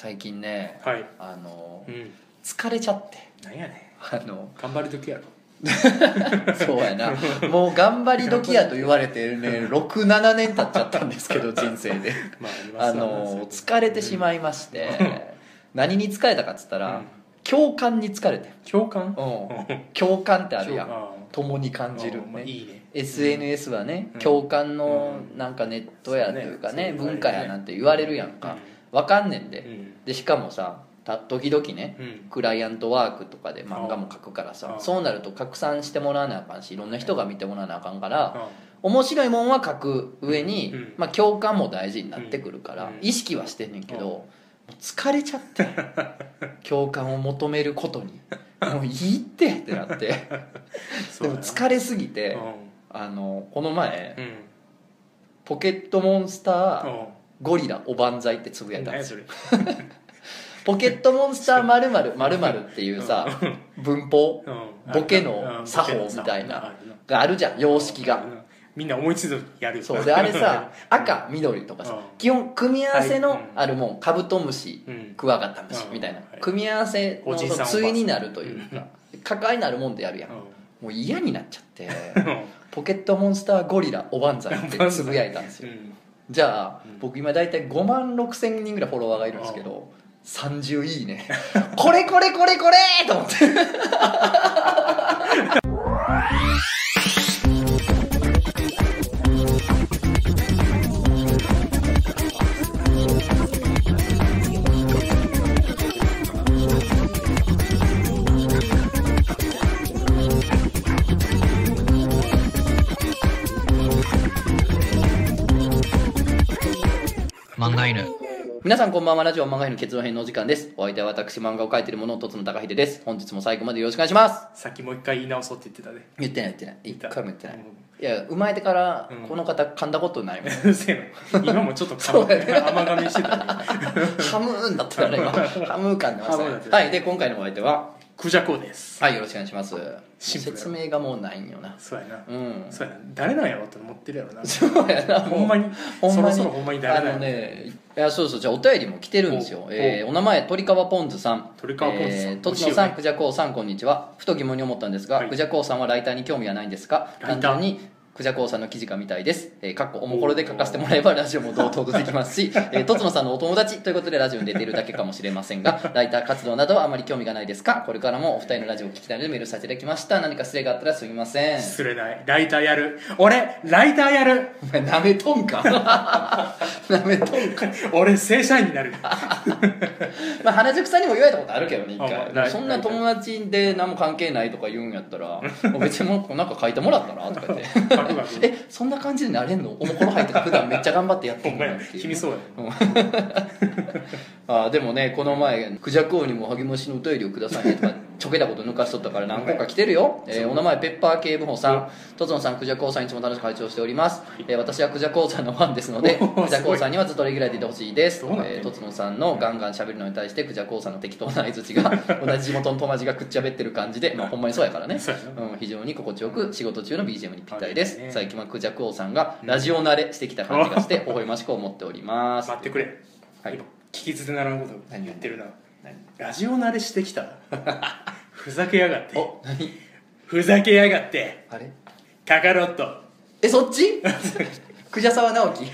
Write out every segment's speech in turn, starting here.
最近ねはい。あのうん。疲れちゃって。なんやねあのん頑張り時やろ。そうやな。もう頑張り時やと言われてね 67年経っちゃったんですけど人生で。まあの疲れてしまいまして何に疲れたかっつったらうん。共感に疲れて。共感？うん。共感ってあるやん。あ共に感じるいいね。SNS はねうん。共感のうん。なんかネットやというかね文化やなんて言われるやんかわかんねんで。うん。でしかもさた時々ねうん。クライアントワークとかで漫画も書くからさあそうなると拡散してもらわなあかんしいろんな人が見てもらわなあかんからあ面白いもんは書く上に、うん。まあ、共感も大事になってくるから、うん。意識はしてんねんけど、疲れちゃって 共感を求めることに。もういいってってなって。でも疲れすぎて、うあのこの前ポケットモンスターうんゴリラおばんざいってつぶやいたんです。よポケットモンスターまるまるまるまるっていうさ文法うん。ボケの作法みたいながあるじゃん様式が。うん。みんな思いついた時やる。よそう。であれさ 赤緑とかさうん。基本組み合わせのあるもんカブトムシうん。クワガタムシうん。みたいな。はい。組み合わせの対になるというか抱えになるもんでやるやん。うもう嫌になっちゃってん。ポケットモンスターゴリラおばんざいってつぶやいたんですよ。うんじゃあうん。僕今大体5万6千人ぐらいフォロワーがいるんですけど30いいね。これこれこれこれと思って漫画犬。皆さんこんばんは。ラジオ漫画編の結論編のお時間です。お相手は私漫画を描いている者とつの高秀です。本日も最後までよろしくお願いします。さっきもう一回言い直そうって言ってたで言ってない言ってない。一た。回も言ってない。うん。いや生まれてからうん。この方噛んだことないもん。今もちょっとそうやね。甘噛みしてたね。ハムーンだったから今。ハムーン感出ましたね。はいで今回のお相手はクジャコです。はいよろしくお願いします。シンプルやろ説明がもうないんよな。そうやな。うん。そうやな。誰なんやろって思ってるやろな。そうやな。ほんまに。ほんまに。そろそろほんまに誰あなんやのねいやそうそう。じゃあお便りも来てるんですよ。おえーお名前鳥川ポンズさん。鳥川ポンズさん。えーとつのさんクジャコウさんこんにちは。ふと疑問に思ったんですが、はい。クジャコウさんはライターに興味はないんですか？ライター。単純にクジャコウさんの記事が見たいです。えー、かっこおもころで書かせてもらえばラジオも同等とできます。し、えー、とつのさんのお友達ということでラジオに出ているだけかもしれませんが、ライター活動などはあまり興味がないですか？これからもお二人のラジオを聞きたいのでメールさせていただきました。何か失礼があったらすみません。失礼ない。ライターやる。俺ライターやる。お前舐めとんか？舐めとんか？俺正社員になる。まあ、原宿さんにも言われたことあるけどね一あ回、まあそんな友達で何も関係ないとか言うんやったら別にもうなんか書いてもらったら？とか言って。バクバクえそんな感じでなれんの？おもころ入って普段めっちゃ頑張ってやってほんまやんのって君そうや。あーでもねこの前クジャク王にも励ましのお便りをくださいねとかちょけたこと抜かしとったから何個か来てるよ、えーお名前ペッパー警部補さん。とつのさんクジャク王さんいつも楽しく拝聴しております、えー私はクジャク王さんのファンですのでクジャク王さんにはずっとレギュラーでいてほしいです。とつのさんのガンガン喋るのに対してクジャク王さんの適当な相づちが 同じ地元の友達がくっちゃべってる感じでまあほんまにそうやからね。そうん、非常に心地よく仕事中の BGM にぴったりです、最近はクジャク王さんがラジオ慣れしてきた感じがして 微笑ましく思っております。待ってくれ。はい。今聞き捨てならんこと何言ってるな。何ラジオ慣れしてきた ふざけやがって。お何？ふざけやがって。あれ？カカロット。えそっち？クジャサワ直樹。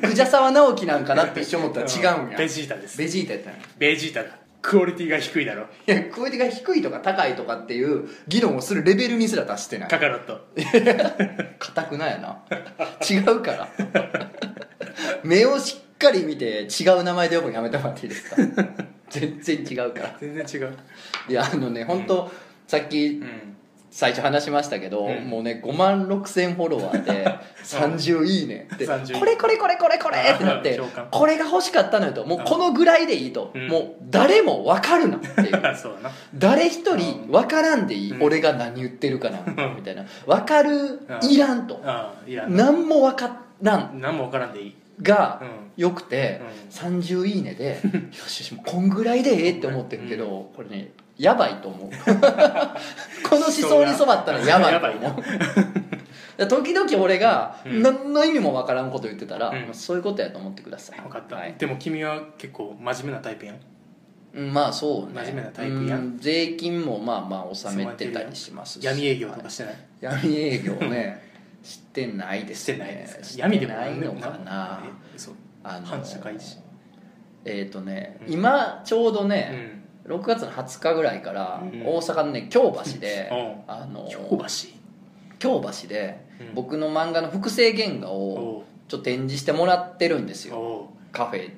クジャサワ直樹なんかなって一瞬思った。ら違うんや。ベジータです。ベジータやったんや。ベジータだ。クオリティが低いだろ。いやクオリティが低いとか高いとかっていう議論をするレベルにすら達してない。カカロット。硬くないやな。違うから。目をしっかり見て違う名前で呼ぶのやめてもらっていいですか？全然違うから。全然違う。いやあのね本当、さっきうん。最初話しましたけど、うん。もうね5万6千フォロワーで30いいねって30これこれこれこれこれってなって共感これが欲しかったのよと。もうこのぐらいでいいと、うん。もう誰も分かるなっていう。そう誰一人分からんでいい、うん。俺が何言ってるかなみたいな。分かる？うん。いらんと。何も分からん。何も分からんでいいがうん。よくて、30いいねで よしこんぐらいでええって思ってるけど、これねやばいと思う。この思想に染まったらやばいと思う。時々俺がうん。何の意味もわからんこと言ってたら、うん。そういうことやと思ってください。分かった、はい、でも君は結構真面目なタイプやん。うんまあそうね。真面目なタイプやうん税金もまあまあ納めてたりしますし。闇営業とかしてない、闇営業ねしてないですしてねないですか？して闇でもないのかな？えそう。あの反社会人？えっ、とね、うん今ちょうどうね、ん。6月の20日ぐらいからうん。大阪のね京橋で、うん。あの京橋？京橋でうん。僕の漫画の複製原画をおう。ちょっと展示してもらってるんですよおうカフェ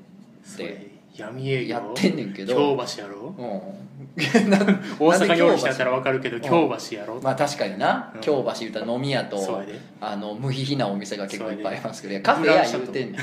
それで闇営業やってんねんけど京橋やろうん 大阪におる人やったら分かるけどん。京橋やろ？まあ確かにな、うん。京橋言うたら飲み屋とあの無慈悲なお店が結構いっぱいありますけどカフェや言うてんねん。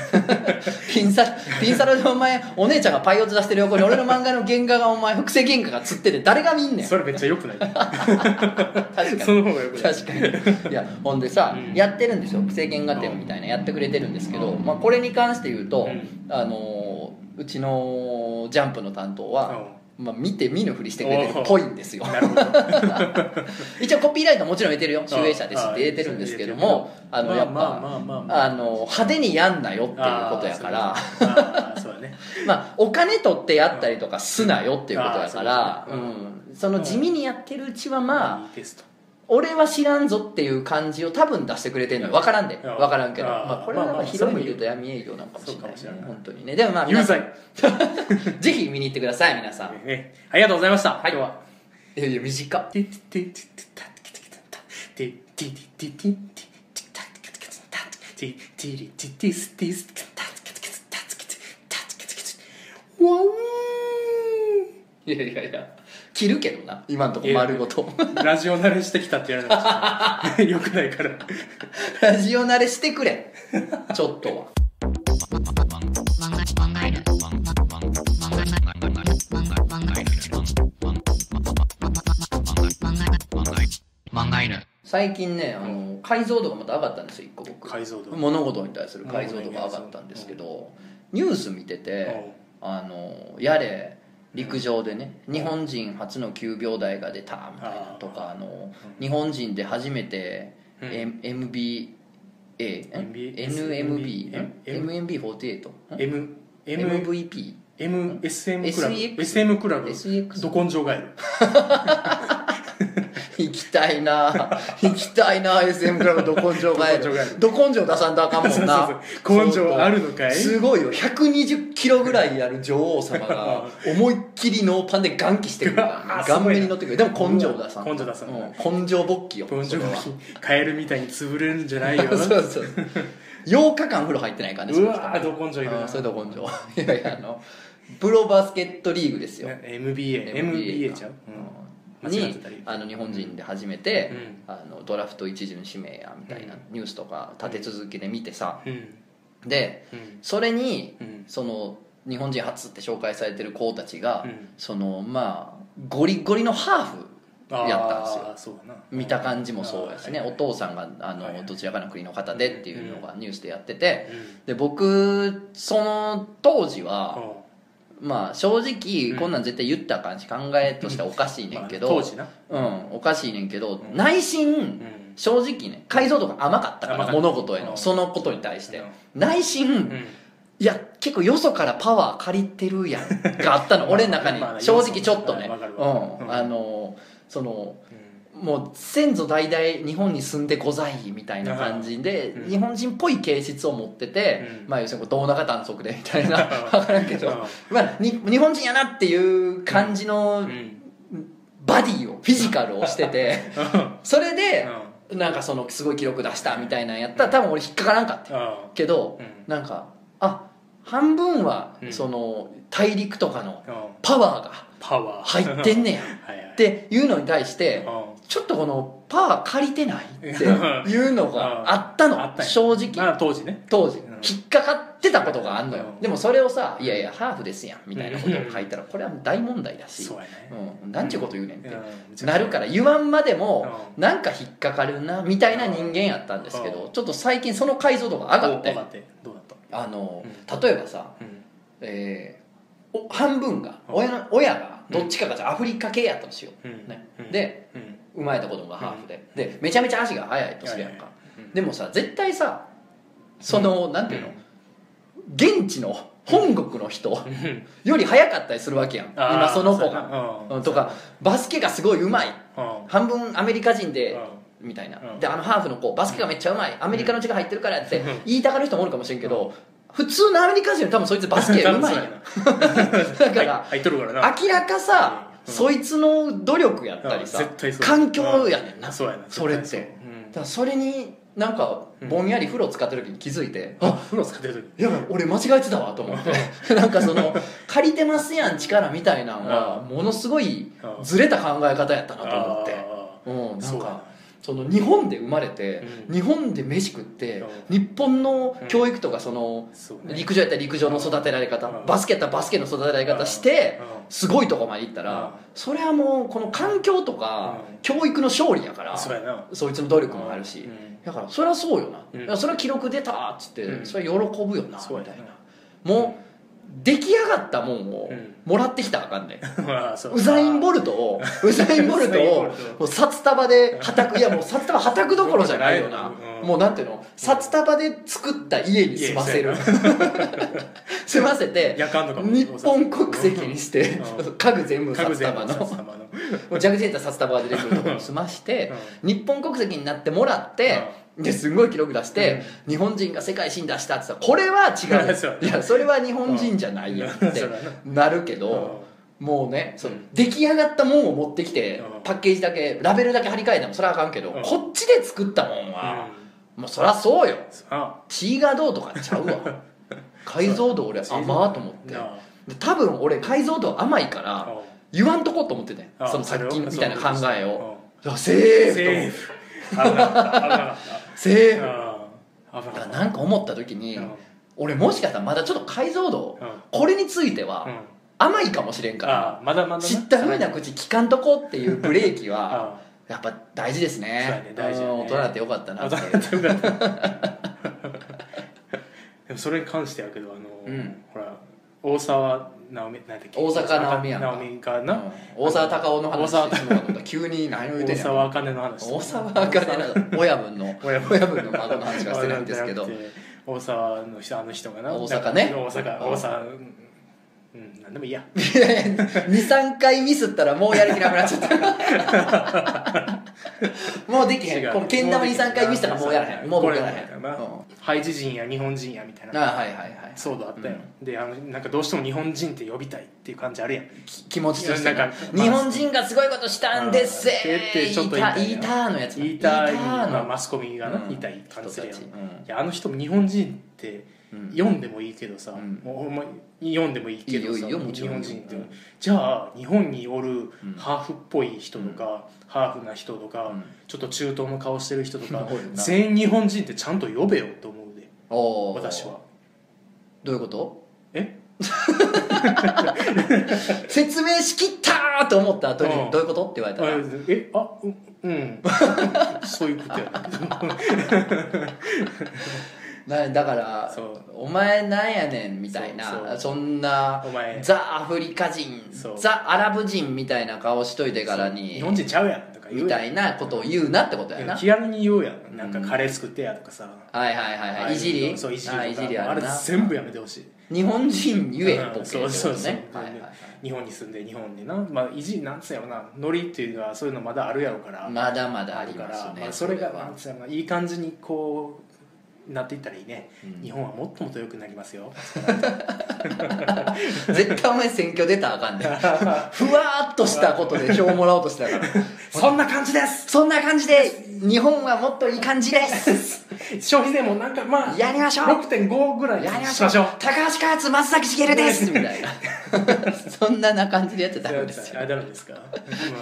ピンサピンサロでお前お姉ちゃんがパイオツ出してる横に俺の漫画の原画がお前複製原画が釣ってて誰が見んねん。それめっちゃ良くない。確かに。その方が良くない。確かに。いやほんでさ、うん。やってるんですよ。複製原画展みたいなやってくれてるんですけど、まあ、これに関して言うと、うん。あのうちのジャンプの担当は、まあ、見て見ぬふりしてくれてるっぽいんですよ。一応コピーライトもちろん入れてるよ。集英社ですって入れてるんですけどもあのやっぱ、派手にやんなよっていうことやから。まあお金取ってやったりとかすなよっていうことやから、その地味にやってるうちはまあ、俺は知らんぞっていう感じを多分出してくれてるのよ。分からんで。うん分からんけど。まあ、これはまあまあ広い意味で言うと闇営業なのかもしれないね。本当にね。でもまあ有皆さん。罪。ぜひ見に行ってください皆さん。ねありがとうございました。はい。今日は。いやいや短っ。いやいやいや切るけどな。今んとこ丸ごと。ラジオ慣れしてきたって言われたよ。くないから。ラジオ慣れしてくれ。ちょっとは。最近ねあの解像度がまた上がったんですよ一個僕。解像度物事に対する解像度が上がったんですけどニュース見ててあのやれ陸上でね日本人初の9秒台が出たみたいなとかあの日本人で初めてうん。M- MBA MB NMB M- MMB48 M M MVP MSM クラブ。SM クラブ。ど根性ガエル 行きたいな。行きたいな SM クラブど根性ガエルるど根性出さんとあかんもんな。根性あるのかい？すごいよ。120キロぐらいある女王様が 思いっきりノーパンで眼気してくる。からあ顔面に乗ってくる。でも根性出さん根性出さんうん。根性勃起よ。根性それは。カエルみたいに潰れるんじゃないよ。そうそう8日間風呂入ってないからねうわど根性いるな。うんそれど根性。いやいやあのプロバスケットリーグですよ。ね MBA MBA ちゃう？うんにあの日本人で初めて、うあのドラフト一巡指名やみたいなうん。ニュースとか立て続けで見てさ。うん。でうん。それにうん。その日本人初って紹介されてる子たちが、うん。そのまあゴリゴリのハーフやったんですよ。見た感じもそうやしね。お父さんがあの、どちらかの国の方でっていうのがニュースでやってて。うん。で僕その当時は、うんまあ正直うん。こんなん絶対言ったらあかんし考えとしてはおかしいねんけど、まあ当時な。うん。おかしいねんけど、うん。内心うん。正直ね解像度が甘かったから甘かった。物事への、うん。そのことに対して、うん。内心、うん。いや結構よそからパワー借りてるやんがあったの 俺の中に。まあ正直ちょっとね。わかるわかるうんうん。あのそのうんもう先祖代々日本に住んでございみたいな感じで、うん。日本人っぽい形質を持ってて、うん。まあ要するにこう胴長短足でみたいな。分からんけど、うん。まあ、に日本人やなっていう感じのうん。バディをフィジカルをしててそれでうん。なんかそのすごい記録出したみたいなんやったら多分俺引っかからんかったあけどうん。なんかあ半分はうん。その大陸とかのうん。パワーがパワー。入ってんねや っていうのに対してうんちょっとこのパワー借りてないっていうのがあったの。正直。まあ当時ね。当時。うん。引っかかってたことがあんのよ。うん。でもそれをさ「いやいやハーフですやん」みたいなことを書いたらこれは大問題だし。そうん。なんちゅうこと言うねんって。うん。なるから言わんまでもなんか引っかかるなみたいな人間やったんですけうん。どちょっと最近その解像度が上がって。あのう例えばさうん。え半分がうん。親の親がどっちかがじゃあアフリカ系やったんう、ね。うん。でうん生まれた子供がハーフで、でめちゃめちゃ足が速いとするやんか、うん。でもさ絶対さその、なんていうの？現地の本国の人うん。より早かったりするわけやん。今その子が。とかバスケがすごいうまい。うん。半分アメリカ人でうん。みたいな。うん。であのハーフの子バスケがめっちゃうまい。アメリカの血が入ってるからってうん。言いたがる人もおるかもしれんけど普通のアメリカ人は多分そいつバスケうまいやん。だから明らかさうんそいつの努力やったりさ環境やねんな。それって。だそれになんかぼんやり風呂使ってる時に気づいて、ああ風呂使ってる時。やばい俺間違えてたわと思って。なんかその借りてますやん力みたいなのはものすごいうんずれた考え方やったなと思って。あうんなんかその日本で生まれて、う日本で飯食って、う日本の教育とかその、そうね。陸上やったら陸上の育てられ方、うん。バスケやったらバスケの育てられ方して、うん。すごいとこまで行ったら、うん。それはもうこの環境とか、うん。教育の勝利やからそいつの努力もあるし、うん。だからそれはそうよな、それは記録出たっつって、うん。それは喜ぶよなみたいな。もう出来上がったもんをうん。もらってきたらあかんね、まあそう。ウザイン・ボルトを ウザイン・ボルトをもう札束ではたくいやもう札束はたくどころじゃないよな、うん。もうなんていうの？札束で作った家に住ませる。家住ませて日本国籍にしてうん。家具全部札束のもうジャグジェンタ札束が出てくるところに住まして日本国籍になってもらってですんごい記録出して、日本人が世界新出したって言ったらこれは違う。いやそれは日本人じゃないやん。ってな。るけど、もうねその出来上がったもんを持ってきて、うん。パッケージだけラベルだけ貼り替えてもそれはあかんけど、うん。こっちで作ったもんは、もうそりゃそうよ。あ血がどうとかちゃうわ。解像度俺甘ーと思って。多分俺解像度甘いからあ言わんとこうと思っててあそのさっきみたいな考えを。うんあセーフとセーフ。危なかった。危なかっセーフ。た危なかった。なんか思った時に、うん。俺もしかしたらまだちょっと解像度、うん。これについてはうん。甘いかもしれんから、あまだまだな。知ったふうな口聞かんとこっていうブレーキは あやっぱ大事ですね。ね大事やね。うん大人だってよかったなっ でもそれに関してやけどあの、うん。ほら大沢直美なんだっけ？大坂なおみやんか。直美がな、うん。大沢たかおの話。大沢してしまうのか急に何を言うてん大や沢あかねの話。大沢あかねの親分の親分。親分の孫の話はしてないんですけど。大沢の人あの人がな。大阪ね。大阪うん。大阪うん。うん何でもいいや。23回ミスったらもうやる気なくなっちゃった もうできへん。このけん玉23回ミスったらもうやらへん。もう僕やらへん。ハイジ人や日本人やみたいな。あはいはいはい騒動あったよ、であのなんかどうしても日本人って呼びたいっていう感じあるやん。き気持ちとしてなんか日本人がすごいことしたんです。うんってちょっと言いたいーのやつ言い。たいまあ、マスコミがな、うん。言いたい感じするやん、人いやあの人も日本人ってうん読んでもいいけどさ、うん。もうほんま読んでもいいけどさ日本人って、うんじゃあ日本におるん。ハーフっぽい人とか、ハーフな人とか、うん。ちょっと中東の顔してる人とか 全員日本人ってちゃんと呼べよって思うで。私は。どういうこと？え？説明しきったーと思った後にうん。どういうこと？って言われたら。あえあううん。そういうことやななだからお前なんやねんみたいなそんなお前。ザ・アフリカ人ザ・アラブ人みたいな顔しといてからに日本人ちゃうやんとかみたいなことを言うなってことやな。気軽に言うやん。なんかカレー作ってやとかさ、はいはいはいはい。いじり？そういじりあいじりああれ全部やめてほしい。日本人言えうんボケそうそうそう。ねはいはいはい。日本に住んで日本でな。まあいじりなんつうやろな。ノリっていうのはそういうのまだあるやろから、まだまだあるからりますねまあ、それがは。なんつうやろな。いい感じにこうなっていったらいいね、うん。日本はもっともっと良くなりますよ 絶対お前選挙出たらあかんねふわーっとしたことで票もらおうとしたから。そんな感じです。そんな感じで日本はもっといい感じです。消費税もなんかまあやりましょう。6.5ぐらいやりましょう。しましょう。高橋カーツ松崎しげるです。みたいな。そんな感じでやってたんですよ。あダメですか？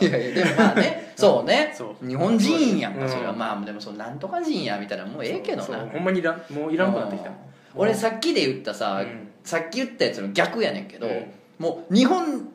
いやいやでもまあね。そうね。日本人やんか。うん。それは。まあでもそのなんとか人やみたいな。もうええけどな。ほんまにいらんもういらんくなってきた。うん。俺さっきで言ったさ、うんさっき言ったやつの逆やねんけど、うん。もう日本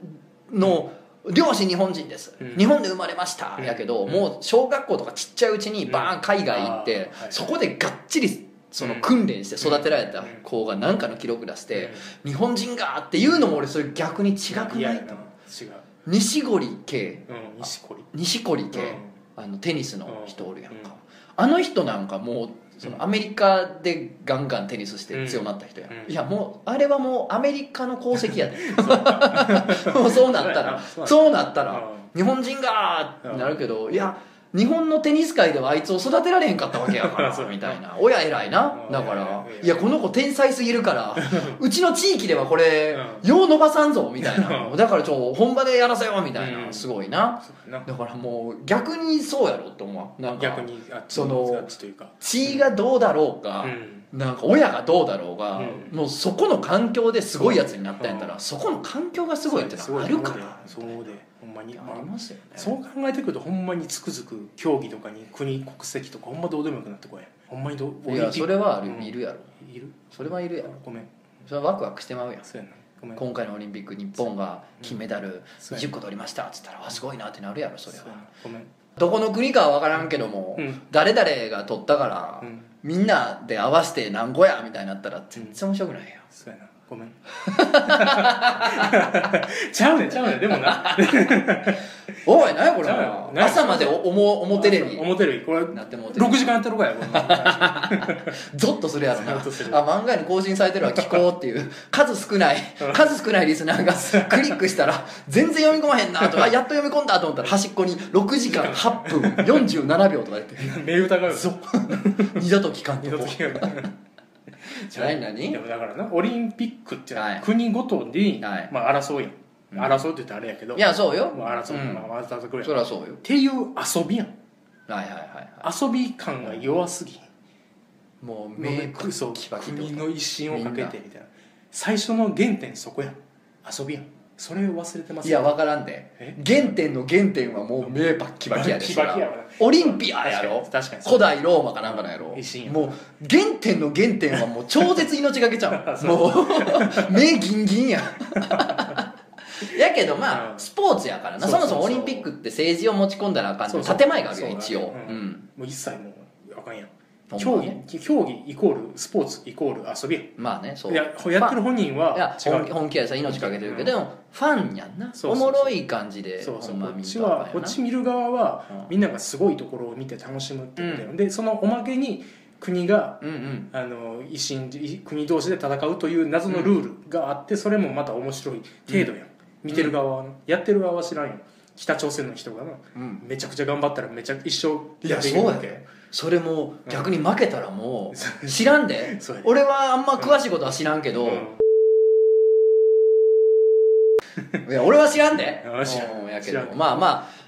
の両親日本人です、うん。日本で生まれました、うんやけど、うん。もう小学校とかちっちゃいうちにバーン海外行って、うんそこでがっちりそのうん訓練して育てられた子が何かの記録出して、日本人がっていうのも俺それ逆に違くなないと違う。西堀圭うん西堀。西堀圭、うん。あのテニスの人おるやんか、うん。あの人なんかもうそのアメリカでガンガンテニスして強くなった人や、うん。いやもうあれはもうアメリカの功績やで。もうそうなったら。そうやな。ったらう日本人がってなるけどいや日本のテニス界ではあいつを育てられへんかったわけやからみたいな。親偉いな。うんだからうんいやこの子天才すぎるから うちの地域ではこれよう伸ばさんぞみたいな。だからちょ本場でやらせようみたいな。うん。すごいな。だからもう逆にそうやろって思う。なんか逆にそのあっちというか。血がどうだろうか、うんなんか親がどうだろうが、うん。もうそこの環境ですごいやつになったんやったら、うん。そこの環境がすごいってのはあるから。そうでほんまに、あまありますよね。そう考えてくるとほんまにつくづく競技とかに国国籍とかほんまどうでもよくなってこい。ほんまにどういやそれはある、うん。いるやろ。いる。それはいるやろ。ごめん。それはワクワクしてまうやん。そうやな。今回のオリンピック日本が金メダルそうや20個取りましたっつったらあすごいなってなるやろそれは。ごめんどこの国かは分からんけども、うん。誰々が取ったから、うん。みんなで合わせて何個やみたいになったら全然面白くないよ、そうやなごめん。ちゃうねんちゃうねん。でもな。おい何やこれ。朝までおおも表テレビ。表テレビ。これなってもうてる。6時間やってるかや ゾッとするやろな。あ漫画に更新されてるわ聞こうっていう。数少ない。数少ないリスナーがクリックしたら全然読み込まへんなと。かあやっと読み込んだと思ったら端っこに6時間8分47秒とか言って。目疑う。二度と聞かんとこ。二度と聞かない何何？でもだからなオリンピックってはい。国ごとに、はい。まあ、争うやん、うん。争うって言ったらあれやけど。いやそうよ、まあ、争う、うん。まあ、争ってくれそりゃそうよ。っていう遊びやん。はいはいはいは遊び感が弱すぎいもう目目くそうキバキってこ国の一心をかけてみたいな。最初の原点そこやん。遊びやん。それを忘れてますといや分からんで。え？原点の原点はもう目バッキバキやでバキバキやわなオリンピアやろ？確かに確かに。古代ローマかなんかのやろ？もう原点の原点はもう超絶命がけちゃう。もう目ギンギンや。やけどまあうん。スポーツやからな。そもそもオリンピックって政治を持ち込んだらあかんっ建前があるよ一応。ううんん。もう一切もうあかんやん競ね。技競技イコールスポーツイコール遊びまあねそう。いややってる本人いやは違う。本気本気やさ命かけてるけど、でもファンやんな。そうそうそう。おもろい感じでそうそう。ほんま見こっちるとあかんよなはこっち見る側はうん。みんながすごいところを見て楽しむってことやん。でそのおまけに国がうんうん。あの維新い国同士で戦うという謎のルールがあってそれもまた面白い程度やん、見てる側は。なやってる側は知らんよ北朝鮮の人がな。うん。めちゃくちゃ頑張ったらめちゃ一生いやそうやでそれも逆に負けたらもう知らんで。俺はあんま詳しいことは知らんけど、うん。いや俺は知らんで。あ知らん。うんやけど。まあまあ、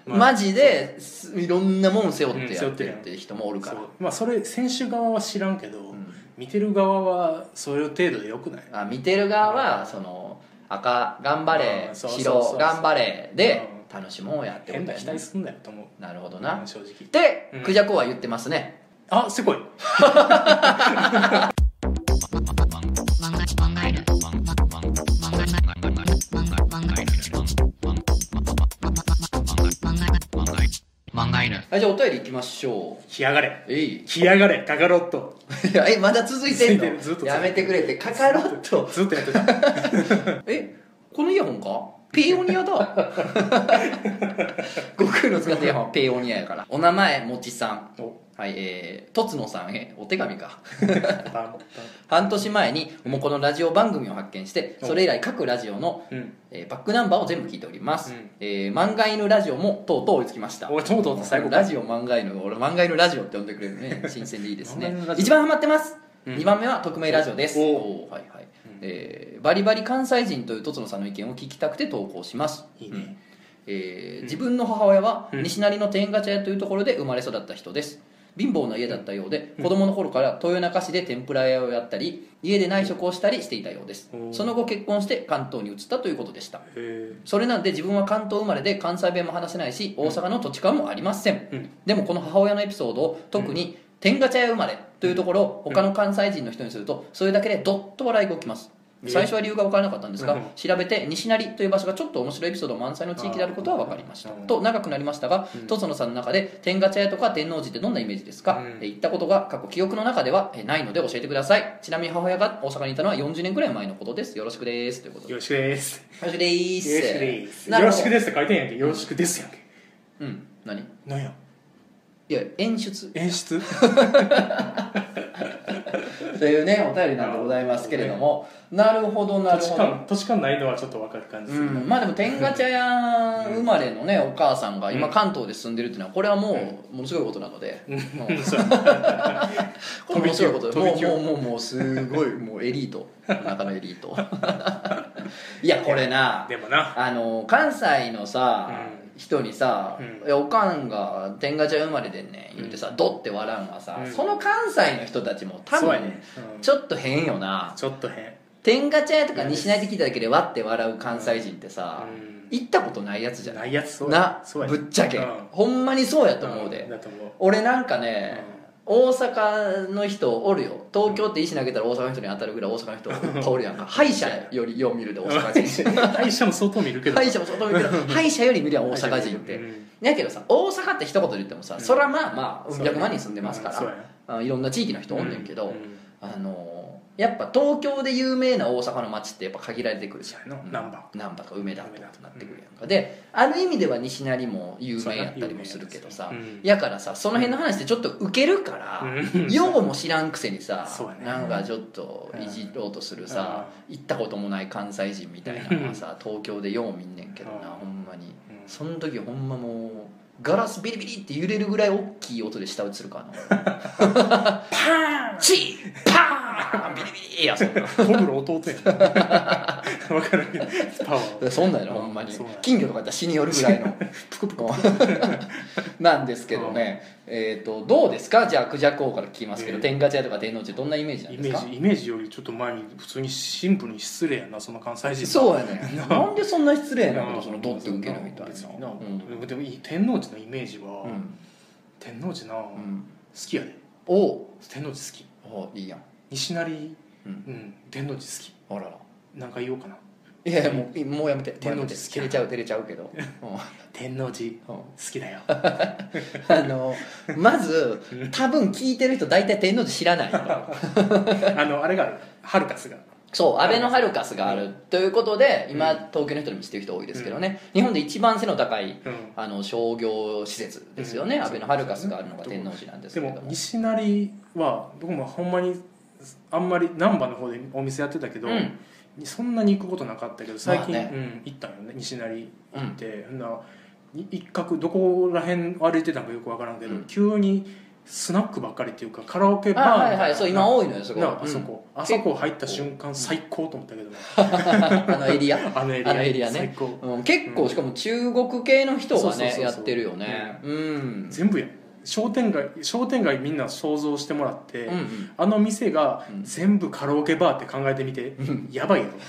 まあマジですいろんなもん背負ってうんやってるって人もおるから、そう。まあそれ選手側は知らんけど、うん。見てる側はそういう程度でよくない？あ見てる側はその赤頑張れ白頑張れで楽しもうやってこと変な期待すんだよと思う。なるほどな、うん正直。で、うん。クジャコは言ってますね。あせこい。はいじゃあお便りいきましょう。来やがれ。えい。来やがれ。カカロットえまだ続いてん続いてるずっと続いてる。のやめてくれて。カカロットずっとやってた。えこのイヤホンか？ペイオニアだ。悟空の使ったイヤホンはペイオニアやから。お名前もちさん。お。はいえー、とつのさんへお手紙か。半年前にもうこのラジオ番組を発見してお。それ以来各ラジオの、うん。えーバックナンバーを全部聞いております、うん。えー漫画犬ラジオもとうとう追いつきました。おいとうとうと最後ラジオ漫画犬俺漫画犬ラジオって呼んでくれるね。新鮮でいいですね。一番ハマってます、うん。2番目は匿名ラジオです。おおー。はいはい、えーバリバリ関西人というとつのさんの意見を聞きたくて投稿します。いいね。えー自分の母親はうん。西成の天ガチャ屋というところで生まれ育った人です。貧乏な家だったようで子供の頃から豊中市で天ぷら屋をやったり家で内職をしたりしていたようです。その後結婚して関東に移ったということでした。へそれなんで自分は関東生まれで関西弁も話せないし大阪の土地勘もありません、うん。でもこの母親のエピソードを特に天ガチャ屋生まれというところを他の関西人の人にするとそれだけでどっと笑いが起きます。え最初は理由が分からなかったんですが、うん。調べて西成という場所がちょっと面白いエピソード満載の地域であることは分かりました。と長くなりましたがうん。とそのさんの中で天ガチャ屋とか天王寺ってどんなイメージですか、う行ったことが過去記憶の中ではえないので教えてください。ちなみに母親が大阪にいたのは40年くらい前のことです。よろしくです。ということで。よよろしくです。よろしくです。よろしくですって書いてんやんけ。よろしくですやんけ。うん。何？なんや？いや演出。演出？というねお便りなんでございますけれども、なるほどなるほど。感土地感ないのはちょっと分かる感じする、うん、まあでも天下茶屋生まれのねお母さんが今関東で住んでるっていうのはこれはもうものすごいことなので、これものすごいこと。でもうもうもうもうすごいもうエリート。中のエリート。いやこれな。でもな。あの関西のさ、うん人にさ、うんおかんが天下茶屋生まれでんねん言ってさ、ドって笑うのはさ、うん。その関西の人たちも多分、ね、うん。ちょっと変よな。ちょっと変。天下茶屋とか西成で聞いただけでわって笑う関西人ってさ、うん。行ったことないやつじゃないないやつそうや。なそうやぶっちゃけ、うんほんまにそうやと思うで、俺なんかね、大阪の人おるよ。東京って石投げたら大阪の人に当たるぐらい大阪の人 おるやんか。歯医者よりよう見るで大阪人。歯医者も相当見るけど。歯医者も外見るけど。歯医者より見るやん大阪人って、うん。やけどさ大阪って一言で言ってもさ、うん。それはまあまあそう百万人住んでますから、うん。いろんな地域の人おんねんけど、うん。あのやっぱ東京で有名な大阪の街ってやっぱ限られてくるじゃん。難波。難波とか梅田とかなってくるやんか、である意味では西成も有名やったりもするけどさ、うんやからさその辺の話ってちょっとウケるから、うん。用語も知らんくせにさ、ね。なんかちょっといじろうとするさ、行ったこともない関西人みたいなのはさ東京でよう見んねんけどな、うん。ほんまに。うんその時ほんまもうガラスビリビリって揺れるぐらい大きい音で舌打ちするからな。パーンチーパーンビリビリやそんなトグロ弟や 分からんけど。パワーそんなんやろほんまに。金魚とかやったら死によるぐらいの なんですけどね、えー、とどうですか？じゃあクジャク王から聞きますけど、うん天下茶屋とか天王寺どんなイメージなんイですか？メージイメージよりちょっと前に普通にシンプルに失礼やなその関西人そうやねなんでそんな失礼なことうん。そのドッて受けるみたいなうん。でも天王寺のイメージは、うん。天王寺な、好うん。きやで。おう。天王寺好き。おいいやん。西成うん。うん天王寺好き。あららなんか言おうかな。いやいやもうもうやめて。天王寺好き照れちゃう照れちゃうけど、う ん天王寺うん。好きだよ。あのまず多分聞いてる人大体天王寺知らない あのあれがある。ハルカスが。そうアベノハルカスがある。ということで今東京の人にも知ってる人多いですけどね、日本で一番背の高いうん。あの商業施設ですよね、うん。アベノハルカスがあるのが天王寺なんですけども。も西成は僕もほんまにあんまり難波の方でお店やってたけど、うんそんなに行くことなかったけど最近、まあね。うん、行ったんよね。西成行うん。って、ほんな一角どこら辺歩いてたんかよくわからんけど、うん。急にスナックばっかりっていうかカラオケバーあはいはいみたそう今多いのよそこなうん。あそこ、あそこ入った瞬間最高と思ったけどね、あのエリア？あのエリアあのエリア最ね高、うん、結構しかも中国系の人がそうそうそうそう。ねやってるよね。うん。全部や商店街商店街みんな想像してもらって、うんうん。あの店がうん。全部カラオケバーって考えてみて、うん。やばいよ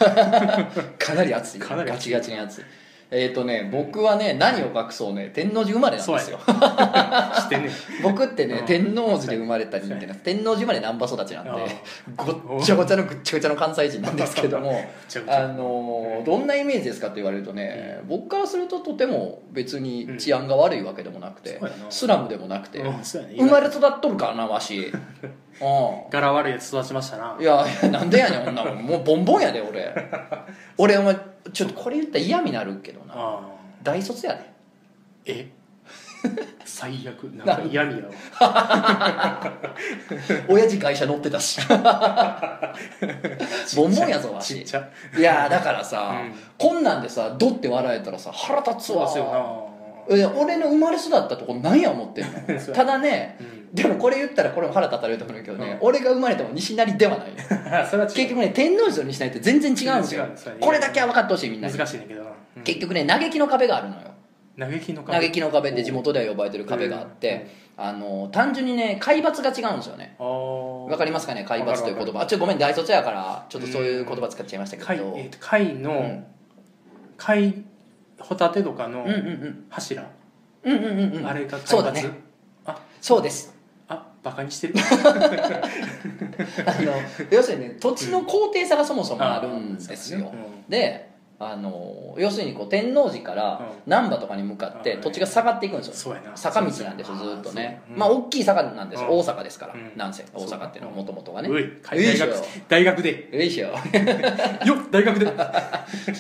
かなり熱いかなりガチガチに熱いえっ、とね僕はね何を隠そうね天王寺生まれなんですよ。してね。僕ってね、うん。天王寺で生まれた人間天王寺生まれ難波育ちなんであごっちゃごちゃのぐっちゃぐちゃの関西人なんですけども あのーどんなイメージですかって言われるとね、僕からするととても別に治安が悪いわけでもなくて、スラムでもなくて、生まれ育っとるからなわし。う柄悪いやつ育ちましたな。んいやいやなんでやねんこんなも。んもうボンボンやで俺。俺お前ちょっとこれ言ったら嫌になるけどな。大卒やで。え？最悪。なんか嫌味やわ親父会社乗ってたし。ボンボンやぞわし。ちっちゃ。いやだからさ、うん。こんなんでさドって笑えたらさ腹立つわ。そうですよ俺の生まれ育ったとこ何や思ってんの。ただねなうん。でもこれ言ったらこれも腹立たれると思うけどね、うん。俺が生まれたの西成ではない。それは違う。結局ね天王寺と西成って全然違うんですよ。これだけは分かってほしいみんなに。難しいんだけど。な、うん。結局ね嘆きの壁があるのよ。嘆きの壁？嘆きの壁って地元では呼ばれてる壁があって、あの単純にね海抜が違うんですよね。わかりますかね？海抜という言葉。あちょっとごめん大卒やからちょっとそういう言葉使っちゃいましたけ貝,、ど、えーと貝の、うん。貝ホタテとかのうんうんうん。柱、うんうんうんうん。あれが海抜そうだね。あ。そうです。あバカにしてる。あの要するにね土地の高低差がそもそもあるんですよ、であの要するにこう天王寺からう難波とかに向かってうん土地が下がっていくんですよ。坂道なんですよずっとね。まあ大きい坂なんですうん。大阪ですから。うん。なんせ大阪っていうのはもともとがね。大学で。よいしょ。よっ大学で。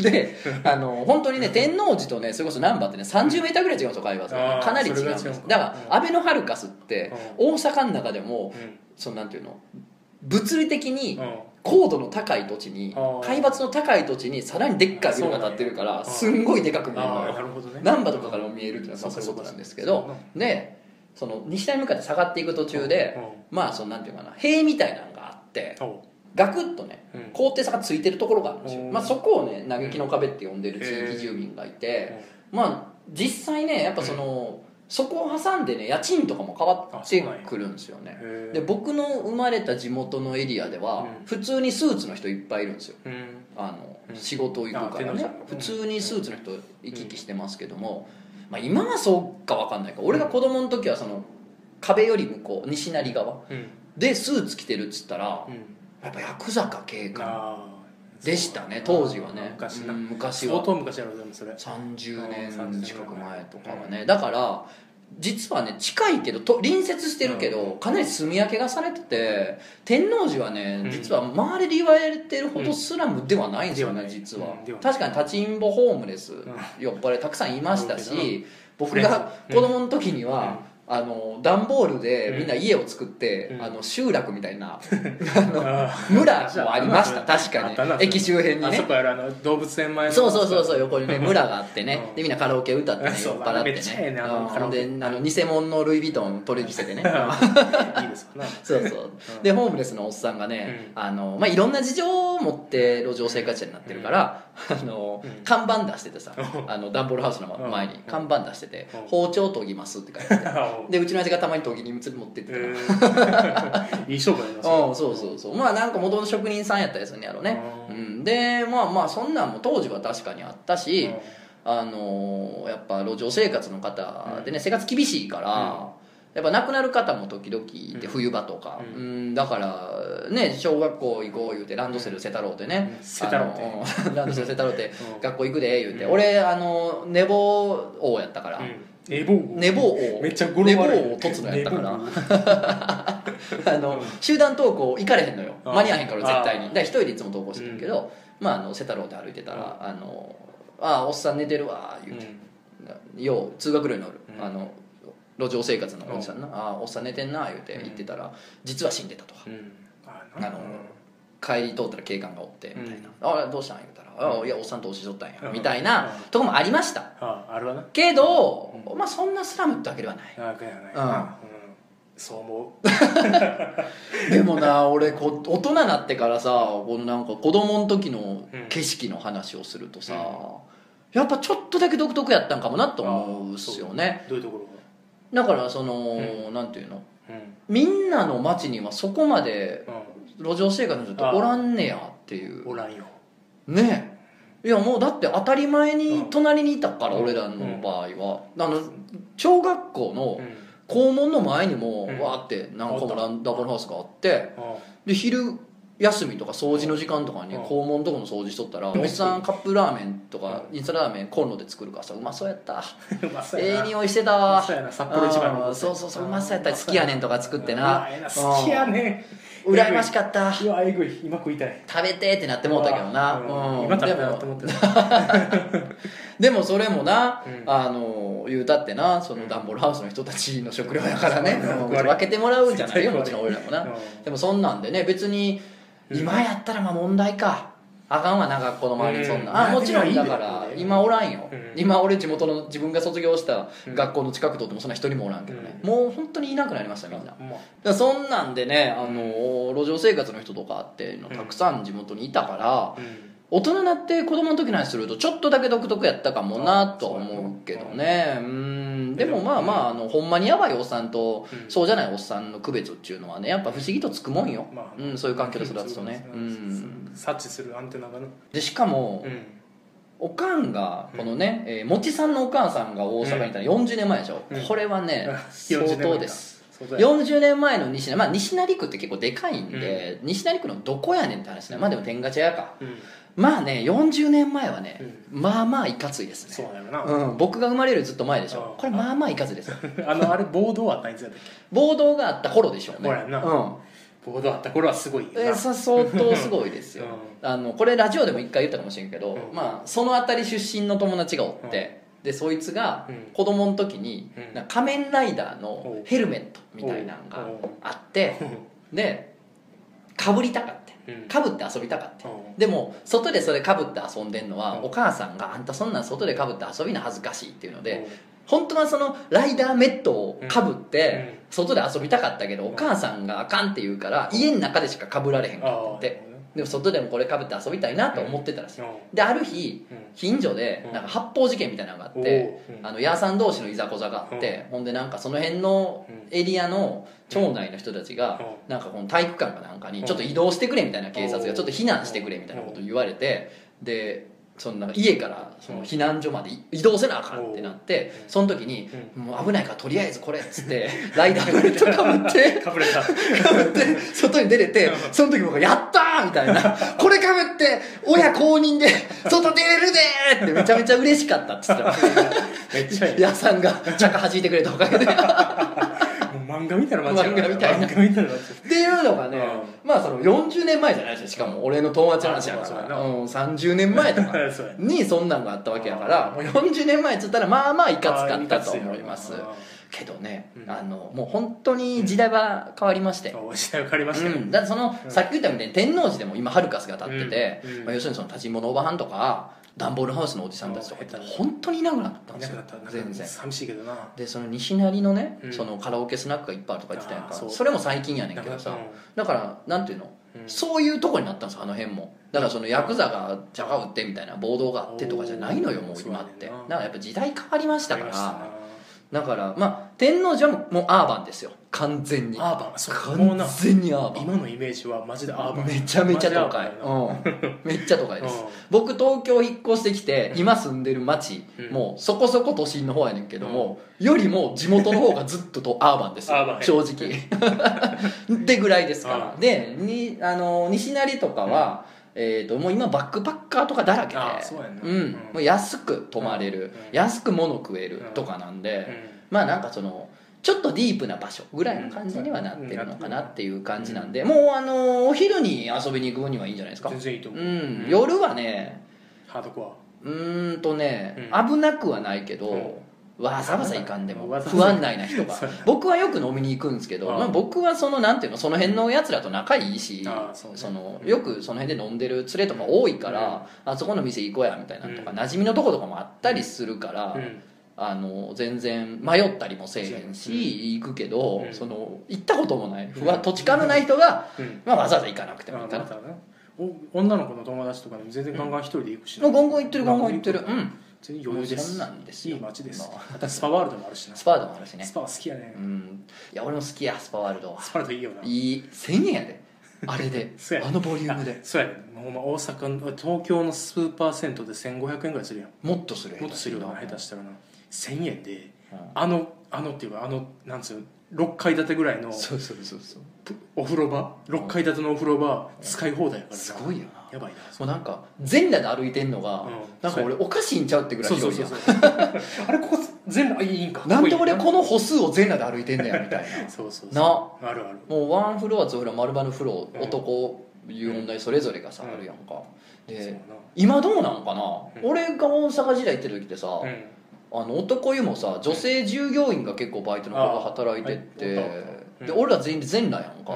であの本当にね天王寺とねそれこそ難波ってね30メーターぐらい違うんですよ海抜あーかなり違うんですだからアベノハルカスって大阪の中でもうん。そのなんていうの物理的にうん高度の高い土地に海抜の高い土地にさらにでっかいビルが建ってるからすんごいでかく見える。のよ難波とかからも見えるっていうのはまあそういうことなんですけどでその西田に向かって下がっていく途中でまあそのなんていうかな塀みたいなのがあってガクッとねうん。高低差がついてるところがあるんですよ、うん。まあ、そこをね嘆きの壁って呼んでる地域住民がいて、まあ実際ねやっぱその、そこを挟んでね家賃とかも変わってくるんですよね。で僕の生まれた地元のエリアでは、うん。普通にスーツの人いっぱいいるんですよ。うん。あの、うん。仕事行くからね。普通にスーツの人行き来してますけども、まあ、今はそうか分かんないか。俺が子供の時はその壁より向こう西成側うん。でスーツ着てるっつったらうん。やっぱヤクザか警官でしたね当時はね。昔なうん昔相は当昔やろでもそれ。30うん年近く前とかはね。だから実はね近いけどと隣接してるけどかなり住み分けがされてて天王寺はねうん。実は周りで言われてるほどスラムではないんですよね実は。確かに立ちんぼホームレスん。酔っ払いたくさんいましたうん。し僕が子供の時にはあの段ボールでみんな家を作ってうん。あの集落みたいな あー。村もありました確かに。駅周辺にね。あそこやるあの動物園前の。そうそうそうそう横にね村があってね。うん。でみんなカラオケ歌ってね 酔っ払ってね。ねあのであの偽物のルイ・ヴィトン取り着せてね。いいですわな。そうそう。でホームレスのおっさんがねあの、まあ、いろんな事情を持って路上生活者になってるからあのうん。看板出しててさうん。あのダンボールハウスの前にうん。看板出しててうん「包丁研ぎます」って書いてて。でうちの味がたまに研ぎに持ってって いい勝負やりますうん、そうそうそう。まあなんか元々職人さんやったりするんやろね、ううん。ん、でまあまあそんなんも当時は確かにあったし、あのーやっぱ路上生活の方でね、生活厳しいから、やっぱ亡くなる方も時々いて、うん。冬場とか、ううんだからね小学校行こう言うてランドセルセタローってね、うん。て。ランドセルセタローって うん。学校行くで言うて、うん。俺あの寝坊王やったから、寝坊寝坊王。めっちゃ語呂寝坊王とつのやったから。あの集団登校行かれへんのよ。あ間に合わへんから絶対に。あだから一人でいつも登校してるけど、まあ、あの瀬太郎で歩いてたら「あのあおっさん寝てるわ」言うて、よう通学路に乗る、うん。あの路上生活のおじさんな「あおっさん寝てんな」言うてうん。言ってたら実は死んでたと。うん。ああの帰り通ったら警官がおってみたいな「あどうしたん?」言うたら「あいやおっさん投資しとったんや」うん。みたいなうん。とこもありました。けど、まあそんなスラムってわけではない。あかやないうん。うん。そう思 でもな俺こ大人になってからさこのなんか子供の時の景色の話をするとさ、やっぱちょっとだけ独特やったんかもなと思うっすよね。う。どういうところ？だからその、うなんていうの？がうん。みんなの街にはそこまで路上生活の人っておらんねやっていう。おらんよ。ねえ。いやもうだって当たり前に隣にいたから、うん。俺らの場合は、あの小学校のうん。校門の前にもうん。わーって何個もラあンダブルハウスがあってあで昼休みとか掃除の時間とかにうん。校門のとこの掃除しとったらおっさんカップラーメンとかインスタラーメンコンロで作るからさうまそうやった。うまそうええ匂いしてたわ。そうやな。札幌一番の。うん。そうそうそううまそうやった。好きやねんとか作ってうな。好きやねうん。羨ましかった。うわえぐい。今食いたい。食べてってなってもうたけどな。今食べでもたなと思ってた。でもそれもな、うん。あの言うたってなそのダンボールハウスの人たちの食料やからね、分けてもらうんじゃないよもちろん俺らもな、うん。でもそんなんでね別にうん今やったらまあ問題か。あかんわな学校の周りに。そんな、うんあもちろんだから今おらんよ、うん。今俺地元の自分が卒業したうん。学校の近くとってもそんな一人もおらんけどね、うん。もう本当にいなくなりましたみんな。だそんなんでねあの路上生活の人とかっていうのたくさん地元にいたから、大人になって子供の時の話するとちょっとだけ独特やったかもなとは思うけどね。うん。でもまあまああのほんまにやばいおっさんとうん。そうじゃないおっさんの区別っていうのはねやっぱ不思議とつくもんよ、まあうん、そういう環境で育つとね、ううんん、察知するアンテナがなでしかもうん。おかんがこのね、えーもちさんのお母さんが大阪にいたら40年前でしょ、うん。これはね相40当です。そうだよ。40年前の西成まあ西成区って結構でかいんで、西成区のどこやねんって話ねまあでも天下茶屋か。うんまあね40年前はね、まあまあいかついですね。そうだよな、うん、僕が生まれるずっと前でしょ。うんこれまあまあいかついですよ。あのあれ暴動あったんいつやったっけ？暴動があった頃でしょうね。ほらやな。うん。暴動あった頃はすごいよな。えさ相当すごいですよ、うあのこれラジオでも一回言ったかもしれんけど、うん。まあ、その辺り出身の友達がおって、でそいつがうん。子供の時に、うん。なんか仮面ライダーのヘルメットみたいなのがおう。あって でかぶりたかっかぶって遊びたかってうん。でも外でそれかぶって遊んでんのは、うん。お母さんが「あんたそんなん外でかぶって遊びな恥ずかしい」っていうので、本当はそのライダーメットをかぶって外で遊びたかったけど、うん。お母さんがあかんって言うから家の中でしかかぶられへんかって。でも外でもこれかぶって遊びたいなと思ってたらしい、である日うん。近所でうん。なんか発砲事件みたいなのがあって、あのヤーさん同士のいざこざがあって、ほんでなんかその辺のエリアの町内の人たちが、うなんかこの体育館かなんかにうん。ちょっと移動してくれみたいな警察がちょっと避難してくれみたいなことを言われてでそのなんか家からその避難所まで移動せなあかんってなってうん。その時に「もう危ないからとりあえずこれ」っつって ライダーメットかぶって かぶれた。かぶって外に出れてその時僕が「やったー!」みたいな「これかぶって親公認で外出れるでー!」ってめちゃめちゃ嬉しかったっつってた。めっちゃ屋さ んがチャカ弾いてくれたおかげで漫画みたいな街や漫画みたいな。漫画みたいな街。っていうのがね、まあその40年前じゃないですよ。しかも俺の友達の話やから、うん、30年前とか。にそんなんがあったわけやからもう40年前っつったらまあまあいかつかったと思います。あけどね、うん。あのもう本当に時代は変わりまして、お時代分かりましたようん、だってその、うんさっき言ったみたいに天王寺でも今ハルカスが立ってて、まあ、要するにその立ち物おばはんとか段ボールハウスのおじさんたちとかっ本当にいなくなったんいですよ。全然。寂しいけどな。でその西成のね、うん。そのカラオケスナックがいっぱいあるとか言ってたやんか。それも最近やねんけどさ、だからなんていうの、うん。そういうとこになったんですよあの辺も。だからそのヤクザがジャガ打ってみたいな暴動があってとかじゃないのよもう今って。だからやっぱ時代変わりましたから。だからまあ天王寺はもうアーバンですよ完全に。アーバン。そう。もうな完全にアーバン。今のイメージはマジでアーバン。めちゃめちゃ都会。うん。めっちゃ都会です。うん。僕東京引っ越してきて今住んでる町、うん。もうそこそこ都心の方やねんけども、よりも地元の方がずっととアーバンですよ。アーバンや。正直。でぐらいですから。うん。でにあの西成とかは、えー、ともう今バックパッカーとかだらけであそうやな。うん。うん。もう安く泊まれる、うん。安く物食えるとかなんで、まあなんかそのちょっとディープな場所ぐらいの感じにはなってるのかなっていう感じなんで、もうあのお昼に遊びに行く分にはいいんじゃないですか。全然いいとう思う、ん、夜はねハードコうーんとね、う危なくはないけど、うん。わざわざ行かんでも不安内な人が僕はよく飲みに行くんですけど、うん。まあ、僕はそのなんていうのその辺のやつらと仲いいしそのうん。よくその辺で飲んでる連れとか多いから、あそこの店行こうやみたいなのとか、うん。馴染みのとことかもあったりするから、うんあの全然迷ったりもせえへんし、行くけど、うん。その行ったこともない。不安土地勘のない人が、うん。まあ、わざわざ行かなくてもいいかな。女の子の友達とかでも全然ガンガン一人で行くしもうガンガン行ってるガンガン行ってる。うん。全然余裕です。そんなんですよ。いい街です。スパワールドもあるしなスパードもあるしね。スパは好きやね。うん。いや俺も好きやスパワールドは。スパワールドいいよな。いい。1000円やで。あれで。そうやあのボリュームで。そうやね。ほんま大阪東京のスーパー銭湯で1500円ぐらいするやん。もっとするもっとするよな下手したらな1000円でうん。あのあのっていうかあのなんつうの6階建てぐらいのそうそうそうそう。お風呂場？6階建てのお風呂場使い放題やからなすごいよな。やばいな。もうなんか全裸で歩いてんのが、うん。なんか俺おかしいんちゃうってぐらいそうそう広いそう。やんあれここ全部あいいんか。なんで俺ここの歩数を全裸で歩いてんねやみたいな。そうそうそう。な。あるある。もうワンフロアとフロア丸々フロうん。ア男いう問題それぞれがさ、うんあるやんか。でな。今どうなんかな、うん。俺が大阪時代行ってる時ってさ、うんあの男湯もさ女性従業員が結構バイトの子が働いてて、あはいうんで俺ら全員全裸やんか、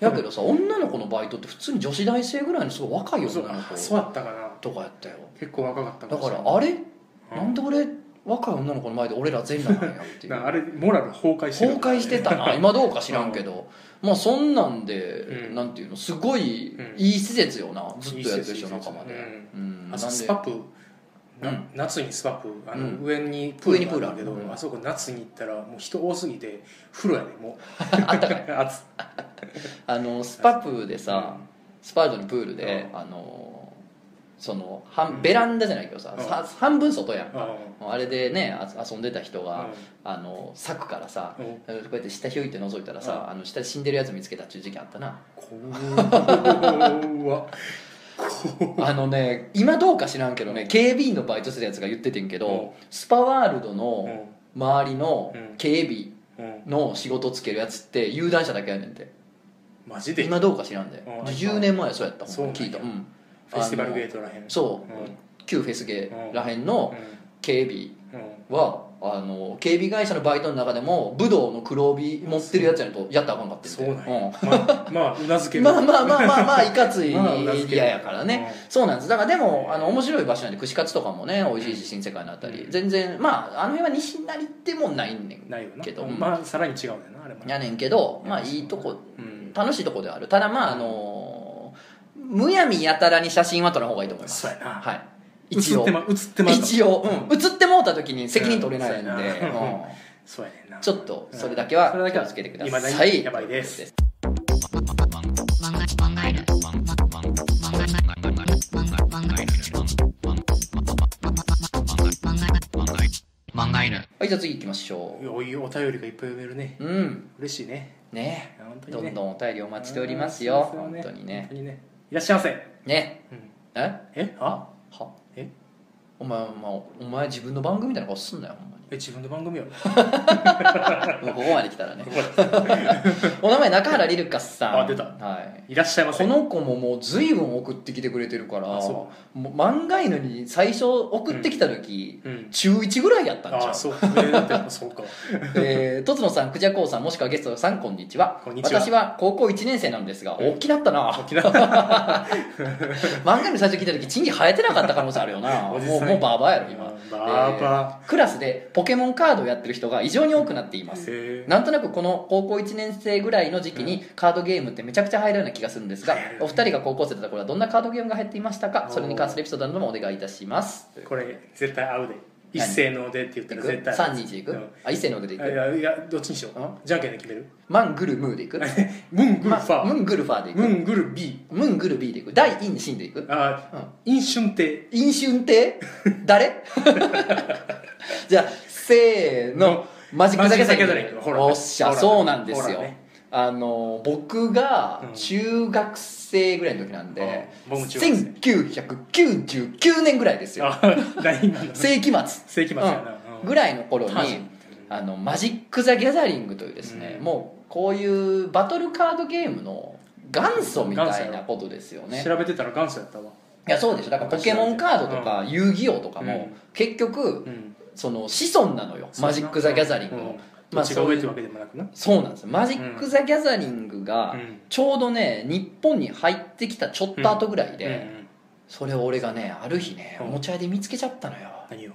やけどさ女の子のバイトって普通に女子大生ぐらいのすごい若い女の子そうやったかな。とかやったよ。結構若かっただからあれ、うんなんで俺若い女の子の前で俺ら全裸なんやっていう。なあれモラル崩壊してる崩壊してたな。今どうか知らんけど、まあそんなんで、うん。なんていうの？すごいうん。いい施設よな。ずっとやってる人いい施設中まで、ううん。んでスパップなうん。夏にスパップあのうん。上にプールがあるけどうん。あそこ夏に行ったらもう人多すぎて風呂やねも あったかい。あのスパプでさ、スパードのプールで、あのその半ベランダじゃないけどさ、半分外やんか、うあれでねあ遊んでた人が、ん。あの柵からさ、うん。こうやって下ひょいって覗いたらさ、あの下で死んでるやつ見つけたっていう事件あったな。怖っ あのね今どうか知らんけどね警備員のバイトしてたやつが言っててんけど、うん。スパワールドうのん。周りのうん。警備うん。の仕事つけるやつって有段者だけやねんて。マジで？今どうか知らんで。うん。10年前そうやったそうなんや。聞いたうん。フェスティバルゲートらへん。そう、うん。旧フェスゲーらへんのう警備はあの警備会社のバイトの中でも武道の黒帯持ってるやつやるとやったらあかんかってんて。そうなんや。ん。まあまあうなずける。まあまあまあまあまあいかつい 嫌やからね、うん。そうなんです。だからでもあの面白い場所なんで串カツとかもね美味しいし新世界のあたり、うん。全然まああの辺は西成でもないねんないよな。けどまあさらに違うねんなあれも。やねんけどまあいいとこうん。楽しいとこではある。ただまああのむやみやたらに写真は撮らん方がいいと思います。そうやな。はい。映一応。ってま映ってまう一応、うん、映ってもうた時に責任取れないんで、うん。そうやねんな。ちょっとそれだけはそれだけは気をつけてください。にやばいです。はいじゃあ次行きましょおいお便りがいっぱい読めるねううん嬉しいねね本当にねどんどんお便りお待ちしておりますようん本当にね本当にねいらっしゃいませねうんええあはえお前、まあ、お前自分の番組みたいな顔すんなよお前え自分の番組やろ。もうここまで来たらね。お名前中原リルカスさん。あ出た。はい。いらっしゃいませ。この子ももう随分送ってきてくれてるからもう漫画犬に最初送ってきた時、うん。中1ぐらいやったんちゃう？あそう。えーだってそうか。えー、とつのさん、くじゃこうさん、もしくはゲストさん、こんにちは。こんにちは。私は高校1年生なんですが、大きなったな。沖縄 漫画に最初聞いた時、チンギ生えてなかった可能性あるよな。もう、もうバーバーやろ、今。バーバえークラスでポケモンカードをやってる人が異常に多くなっています。なんとなくこの高校1年生ぐらいの時期にカードゲームってめちゃくちゃ入るような気がするんですがお二人が高校生だった頃はどんなカードゲームが入っていましたか？それに関するエピソードなどもお願いいたします。これ絶対合うで一斉のでって言ったら絶対 ?3、2、1でいく、うん。あ、一斉のでいく？あいやいやどっちにしよう？うんじゃんけんで決める？マングルムーでいく？ムングルファー。まムングルファーでいく？ムングル B ムングル B でいく？大インシンでいく？あうん。飲春亭飲春亭誰？じゃあせーの。マジック・ザ・ギャザリングマジックザギャザリングほら。おっしゃそうなんですよ、ねあの僕がうん。中学生ぐらいの時なんで、うん僕も中学生。1999年ぐらいですよ。世紀末。世紀末やな。ぐらいの頃にあのマジック・ザ・ギャザリングというですね、うん。もうこういうバトルカードゲームの元祖みたいなことですよね。調べてたら元祖やったわ。いやそうでしょ。だからポケモンカードとか遊戯王とかも、うん。結局うん。その子孫なのよ。マジック・ザ・ギャザリングの、どっちが上ってわけでもなくな？そうなんですよ。マジック・ザ・ギャザリングがうん。ちょうどね日本に入ってきたちょっと後ぐらいで、うんそれを俺がねある日ねうん。おもちゃ屋で見つけちゃったのよ。何を？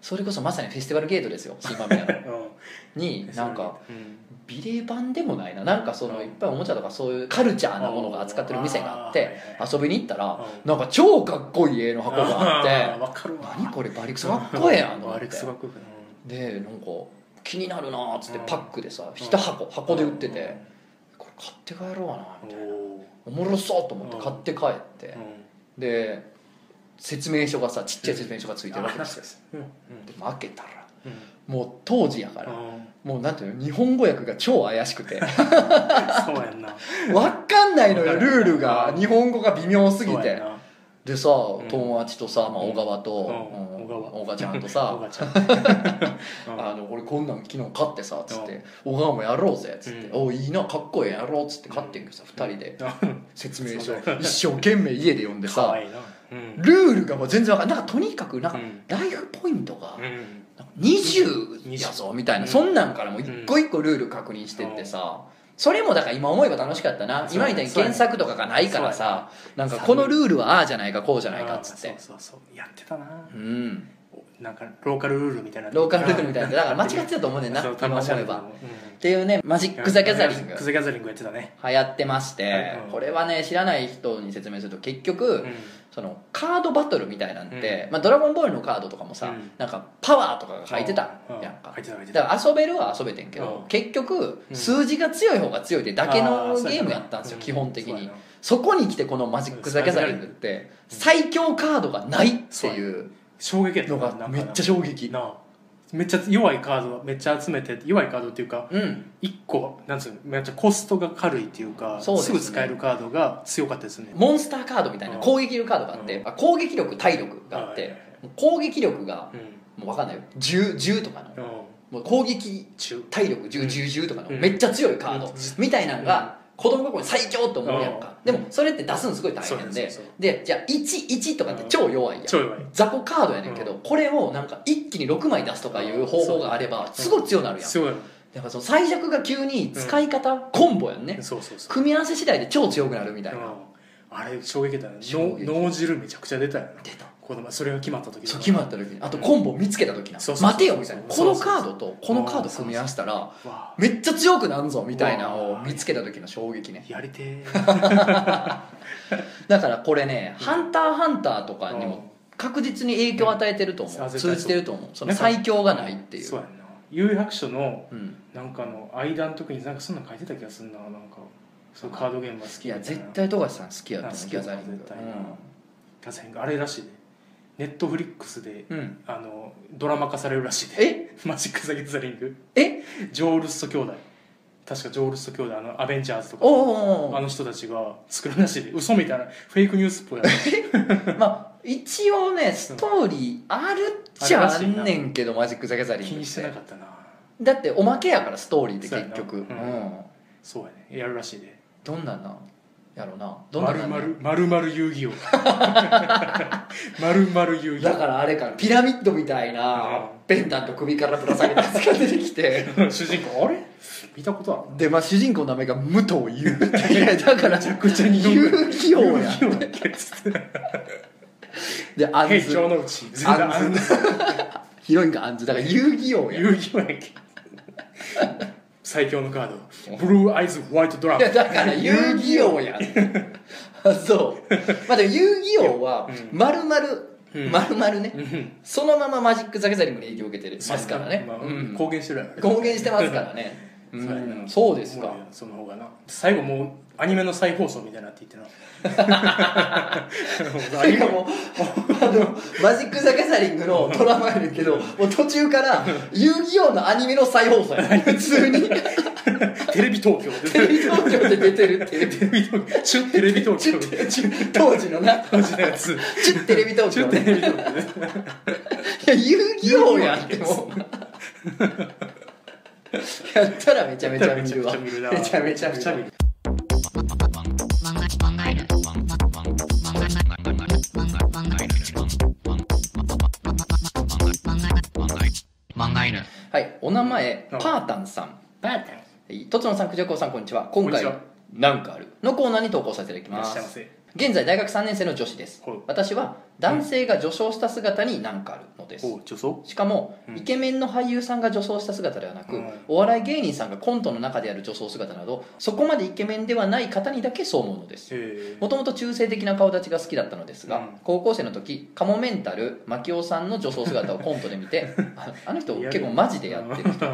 それこそまさにフェスティバルゲートですよ新間宮のうん。になんかうん。ビレ版でもないな。なんかそのいっぱいおもちゃとかそういうカルチャーなものが扱ってる店があってあ遊びに行ったらうなんか超かっこいい絵の箱があってーわかるわ。何これバリクソかっこええやんと思バリってクソかっこいい。でなんか気になるなーっつってうん。パックでさ一箱箱で売っててこれ買って帰ろうかなみたいな。おおもろそうと思って買って帰ってで説明書がさちっちゃい説明書がついてるわけですでも開けたらうん。もう当時やからうん。もうなんていうの日本語訳が超怪しくて。そうやんな。わかんないのよルールが日本語が微妙すぎてでさん。友達とさ、まあ、うん。小川と、うん。うん。小川。小川ちゃんとおさ あの俺こんなん昨日買ってさつって「小川もやろうぜ」っつって「うん。おいいなかっこええやろ」っつって買ってんけどさ2人で。うん。説明書。一生懸命家で読んでさ。ルールがもう全然わかんないなんかとにかくなんかうん。ライフポイントがうん。20やぞみたいな、うん。そんなんからもう一個一個ルール確認してってさ、それもだから今思えば楽しかったな。今みたいに原作とかがないからさなんかこのルールはああじゃないかこうじゃないかっつって。そうそうそう。やってたな。うんなんかローカルルールみたいなローカルルールみたいな。だから間違ってたと思うねんな。今思えば。っう。んていうねマジック・ザ・ギャザリング。ザギャザリングやってたね。流行ってまして。うん。これはね知らない人に説明すると結局、うん。そのカードバトルみたいなんて、まあ、ドラゴンボールのカードとかもさ、うん。なんかパワーとかが書いてた。うん。やんか。だから遊べるは遊べてんけど、うん。結局うん。数字が強い方が強いってだけあのゲームやったんですよ、うん。基本的に。そこに来てこのマジック・ザ・ギャザリングって最強カードがないっていう衝撃やったのがめっちゃ衝撃な。あめっちゃ弱いカードめっちゃ集めて弱いカードっていうかうん。1個なんつうのめっちゃコストが軽いっていうかすね。ぐ使えるカードが強かったですね。モンスターカードみたいなうん。攻撃力カードがあって、うん。あ攻撃力体力があって、はいはい攻撃力がうん。もう分かんないよ。10, 10とかの。うん。もう攻撃中体力うん1010とかのうん。めっちゃ強いカードうん。みたいなのが子供心に最強と思うやんか。うん。でもそれって出すのすごい大変で。でじゃあ11とかって超弱いやん。超弱い。雑魚カードやねんけどこれをなんか一気に6枚出すとかいう方法があればすごい強くなるやん。強い。やっぱその最弱が急に使い方コンボやんね。そうそうそう。組み合わせ次第で超強くなるみたいな。うん。あれ衝撃だよね脳汁めちゃくちゃ出たよな。出た子供それが決まった時そう決まった時に。あとコンボ見つけた時な。そうそうそう待てよみたいな。このカードとこのカード組み合わせたらわあ。めっちゃ強くなんぞみたいなのを見つけた時の衝撃ね。やりて だからこれね「ハンターハンター」とかにも確実に影響を与えてると思う。うん。通じてると思う。その最強がないっていう。えそうやんな。有白書のうん。なんかの間の時になんかそんなん書いてた気がするななんか。そういうカードゲームが好きいやみたいな。絶対富樫さん好きやと思うあ好きギャザリング。絶対。ギャザリングあれらしいでネットフリックスでうん、うん、あのドラマ化されるらしいで。え？マジック・ザ・ギャザリング。え？ジョー・ルッソ兄弟。確かジョー・ルッソ兄弟あのアベンジャーズとか。おおおあの人たちが作るらしいで。嘘みたいな。フェイクニュースっぽいやつ。まあ一応ねストーリーあるっちゃあんねんけどマジック・ザ・ギャザリング気にしてなかったな。だっておまけやからストーリーってそうやな。結局うん、うん。そうやね。やるらしいで。どんなんなん？やろうな。どんなまるまるまるまる遊戯王。まるまる遊戯だからあれかなピラミッドみたいなうん。ペンダント首からぶら下げたやつが出てきて。王 主人公あれ？見たことあるでまあ主人公の名前が武藤優いやだからめちゃくちゃ遊戯王や。遊戯王だっけつって。でアンヘイズ城之内全然あんズ ヒロインがアンズ。だから遊戯王や。遊戯王やんけ最強のカード。ブルーアイズホワイトドラゴン。いやだから遊戯王やあ そう。まあでも遊戯王はうん。まるまるうん。まるまるね。うん。そのままマジック・ザ・ギャザリングに影響を受けてますからね。まあうん。公言してるやろ。公言してますからね。う そうやん。なそうですか。その方がな。最後もうアニメの再放送みたいになって言ってな それかもうあのマジック・ザ・ギャザリングのドラマやねんけどもう途中から遊戯王のアニメの再放送やねん。普通に。テレビ東京テレビ東京で出てるっていう。テレビ東京。チュテレビ東京当時のな。当時のやつ。チュッテレビ東京。ねチュテレビ東京で。いや遊戯王やってもうやったらめちゃめちゃ見るわ。めちゃめちゃ見るはいお名前うんパータンさん。バータン。はいとつのさんくじゃこうさんこんにちは。今回なんかある。のコーナーに投稿させていただきます。せ。現在大学3年生の女子です。私は男性が女装した姿になんかあるのです。お女装？しかも、うん。イケメンの俳優さんが女装した姿ではなく、うん。お笑い芸人さんがコントの中でやる女装姿などそこまでイケメンではない方にだけそう思うのです。へもともと中性的な顔立ちが好きだったのですが、うん。高校生の時カモメンタル牧雄さんの女装姿をコントで見て ああの人結構マジでやってる人。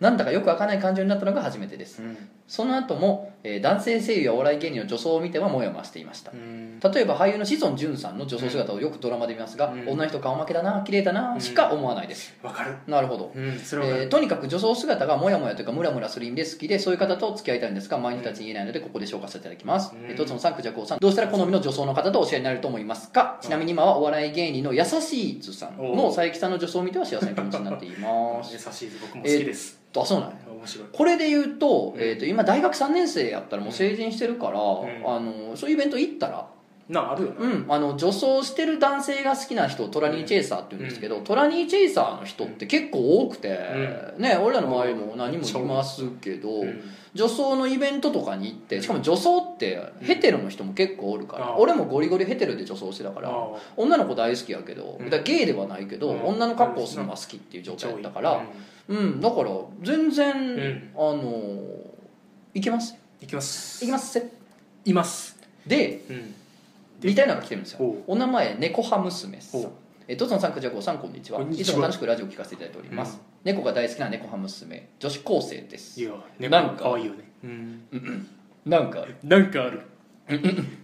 なんだかよくわからない感情になったのが初めてです。その後も、えー男性声優やお笑い芸人の女装を見てはモヤモヤしていました。うん。例えば俳優の志尊淳さんの女装姿をよくドラマで見ますが、うん。女の人顔負けだな綺麗だなしか思わないです、わかる。なるほど。うんえーとにかく女装姿がモヤモヤというかムラムラする意味で好きでそういう方と付き合いたいんですが毎日たちに言えないのでここで紹介させていただきます、うん。えーとつのさんくじゃこうさんどうしたら好みの女装の方とお知り合いになれると思いますか？ちなみに今はお笑い芸人の優しいつさんの佐伯さんの女装を見ては幸せな気持ちになっています。優しい僕も好きです。あそうなんや。面白い。これで言うと,、えー、と今大学3年生やったらもう成人してるから、ん。あのそういうイベント行ったらなあるよな。うん、あの女装してる男性が好きな人をトラニーチェイサーって言うんですけど、トラニーチェイサーの人って結構多くて、ね俺らの周りも何人もいますけど、う。ん女装のイベントとかに行ってしかも女装ってヘテロの人も結構おるから、俺もゴリゴリヘテロで女装してたから、あ女の子大好きやけど、うん。だゲイではないけど、うん。女の格好をするのが好きっていう状態だったから、うん。だから全然、ん。あのいけます。いきます。いきます。せいます。でうん似たよう。なのが来てるんですよ。お名前猫ハ娘さんえとつのさんくじゃこさんこんにちは。いつも楽しくラジオを聞かせていただいております、うん。猫が大好きな猫ハ娘女子高生です。いやなんか可愛いよね。うん。なんかある。なんかある。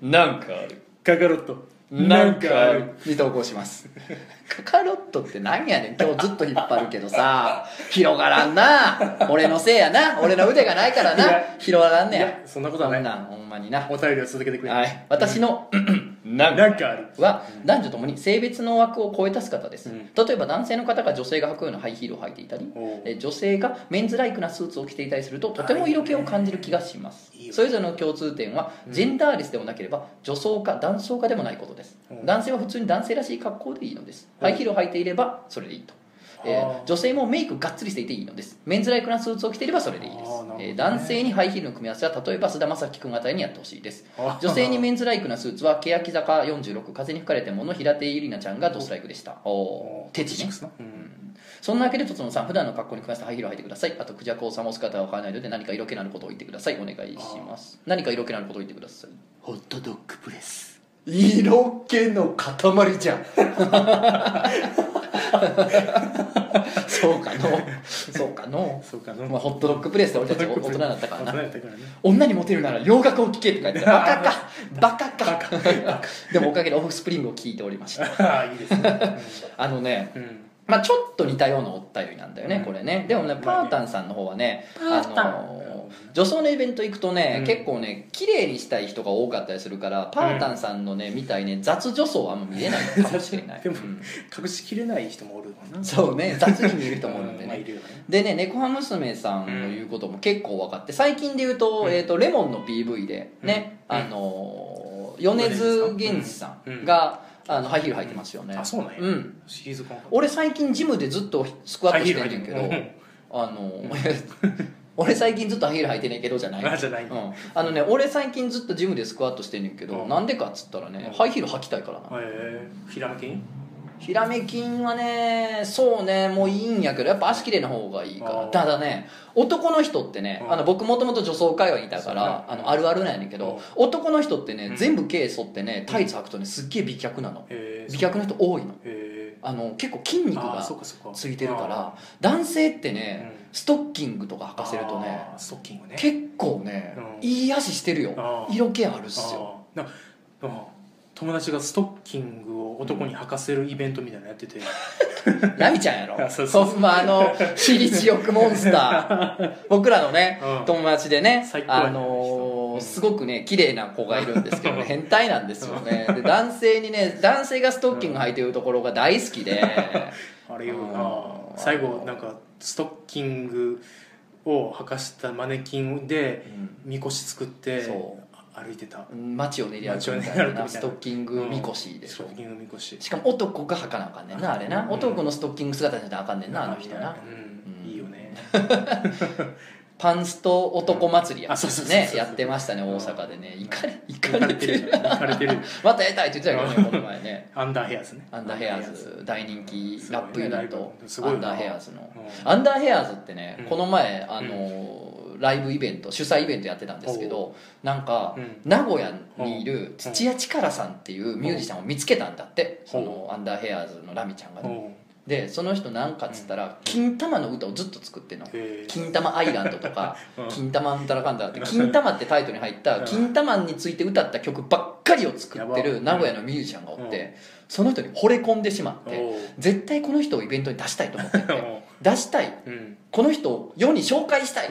なんかある。カカロット。なんかある。に投稿します。カカロットって何やねん。今日ずっと引っ張るけどさ。広がらんな。俺のせいやな。俺の腕がないからな。広がらんねや。そんなことはない。そんなんほんまにな。お便りを続けてくれ。はい。私のなんなんかある。は男女ともに性別の枠を超えた姿です、うん。例えば男性の方が女性が履くようなハイヒールを履いていたり女性がメンズライクなスーツを着ていたりするととても色気を感じる気がします。いいよそれぞれの共通点はジェンダーレスでもなければ女装か男装かでもないことです。う。ん男性は普通に男性らしい格好でいいのです。うんハイヒールを履いていればそれでいいとえー女性もメイクがっつりしていていいのです。メンズライクなスーツを着ていればそれでいいです。ね。えー男性にハイヒールの組み合わせは例えば菅田将暉君あたりにやってほしいです。あ女性にメンズライクなスーツは欅坂46風に吹かれてもの平手友梨奈ちゃんがドスライクでした。おおー。手地ねなうん。そんなわけでとつのさん普段の格好に組み合わせたハイヒールを履いてください。あとクジャコウさんもお姿を変えないので何か色気のあることを言ってください。お願いします。何か色気のあることを言ってください。ホットドッグプレス。色気の塊じゃん そうかの。そうかの、そうかの。まあ、ホットドッグプレスで俺たち大人にな。ったからな女にモテるなら洋楽を聴けって書いてバカか。バカか。でもおかげでオフスプリングを聴いておりました。ああいいですね。あのねうんうんまあちょっと似たようなお便りなんだよね、うん。これね。でもねまあパータンさんの方はね、あの女装のイベント行くとね、うん。結構ね綺麗にしたい人が多かったりするからパータンさんのねみたいね雑女装はあんま見れないかもしれない、でもうん。隠しきれない人もおるわな。そうね雑に見えると思うんでね。ね。でね猫派娘さんの言うことも結構分かって最近で言うと,、えー、とレモンの PV でね、うん。あのー米津玄師さんが、あのハイヒール履いてますよね。あそうなんや。うん。シーズン俺最近ジムでずっとスクワットしてんねんけど、あの 俺最近ずっとハイヒール履いてんねんけどじゃない。あじゃない。うん、あのね俺最近ずっとジムでスクワットしてんねんけど、うん。なんでかっつったらね、うんハイヒール履きたいからな、へえひらめき？ひらめきんはねそうねもういいんやけどやっぱ足綺麗な方がいいから。ただね男の人ってねうん。あの僕もともと女装界隈にいたからあのあるあるなんやねんけど男の人ってねうん。全部毛剃ってねタイツ履くとねすっげえ美脚なの。美脚の人多いの。あの結構筋肉あがついてるから男性ってねうん。ストッキングとか履かせるとね結構ねうん。いい足してるよ。色気あるっすよ友達がストッキングを男に履かせるイベントみたいなのやってて。ラミちゃんやろ。あそうそう。ほんまあの私立欲モンスター。僕らのねうん。友達でねあのーうんすごくね綺麗な子がいるんですけどね変態なんですよね。で男性にね男性がストッキング履いてるところが大好きで。あれようん。な最後なんかストッキングを履かしたマネキンでみこし作ってそ歩いてた。街を練り歩くみたいなな。ストッキングみこしでしょ。ストッキングみこし。しかも男が履かなあかんねんなあれな。うん。男のストッキング姿じゃなあかんねんなあの人な。うん。いいよね。パンスト男祭りや。ってましたね大阪でね。行かれ行行かれてる行かれてる またやりたいって言ってたけどねこの前ね。アンダーヘアーズね。アンダーヘアーズ。大人気ラップユニット。アンダーヘアーズの。うん。アンダーヘアーズってねうん。この前あのライブイベント主催イベントやってたんですけどなんかうん。名古屋にいる土屋力さんっていうミュージシャンを見つけたんだってそう。んのアンダーヘアーズのラミちゃんがね。でその人なんかっつったら金玉の歌をずっと作ってんの。金玉アイランドとか うん。金玉うんたらかんだって金玉ってタイトルに入った金玉について歌った曲ばっかりを作ってる名古屋のミュージシャンがおっうん。てその人に惚れ込んでしまって絶対この人をイベントに出したいと思ってて 出したい。うん。この人を世に紹介したい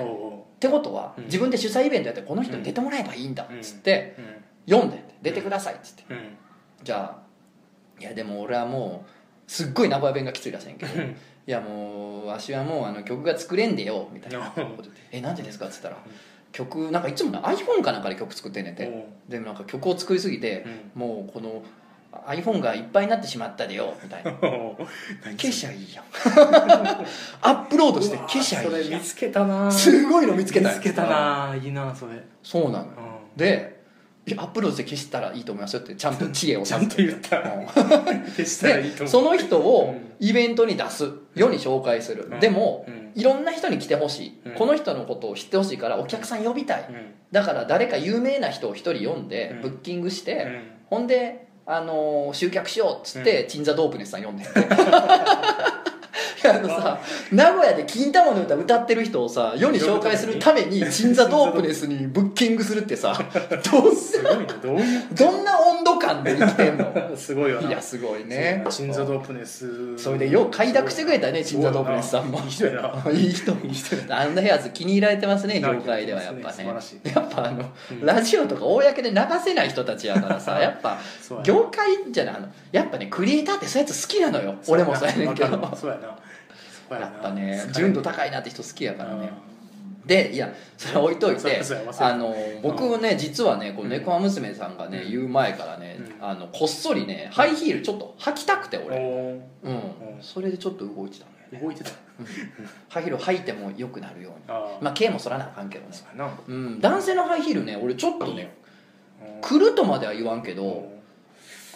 ってことはうん。自分で主催イベントやってこの人に出てもらえばいいんだっつってううん。読んで出てくださいっつって。うん。じゃあいやでも俺はもうすっごい名古屋弁がきついらしいんやけどうん。いやもうわしはもうあの曲が作れんでよみたいなこ とうん。言って「えなんでですか?」っつったら曲なんかいつもな iPhone かなんかで曲作ってんねんて。でもなんか曲を作りすぎてもうこの iPhone がいっぱいになってしまったでよみたいな。消しゃいいやん。アップロードして消しゃいいやん。それ見つけたな。すごいの見つけたよ。見つけたな。いいなそれ。そうなの。ようでいやアップロードして消したらいいと思いますよってちゃんと知恵をんちゃんと言った。うん。消したらいいと思う。でその人をうん。イベントに出す世に紹介する、うん。でも、うん。いろんな人に来てほしい、うん。この人のことを知ってほしいからお客さん呼びたい、うん。だから誰か有名な人を一人呼んでうん。ブッキングして、うん。ほんで、あのー集客しようっつって、鎮座ドープネスさん呼んで。呼 あのさ名古屋で金玉の歌歌ってる人をさ世に紹介するために鎮座ドープネスにブッキングするってさ どうすごいね。どういう？どんな温度感で生きてんの？すごいよな。いやすごいね。鎮座ドープネス。それでよう快諾してくれたね鎮座ドープネスさんも。いい人やな。いい人。いい人やあんな部屋ず気に入られてますねな業界ではやっぱね。やっぱあの、うん。ラジオとか公で流せない人たちやからさやっぱ業界じゃないあのやっぱねクリエイターってそういうやつ好きなのよ。俺もそうやねんけど。そうやなやっぱね。純度高いなって人好きやからね。でいやそれ置いといてあの僕ね実はねこの猫娘さんがねうん。言う前からねうん。あのこっそりねハイヒールちょっと履きたくて俺。うん。それでちょっと動いてたのよね。動いてた。ハイヒール履いても良くなるように。あまあ毛も剃らなあかんけどね。そうん。男性のハイヒールね俺ちょっとねうん。来るとまでは言わんけど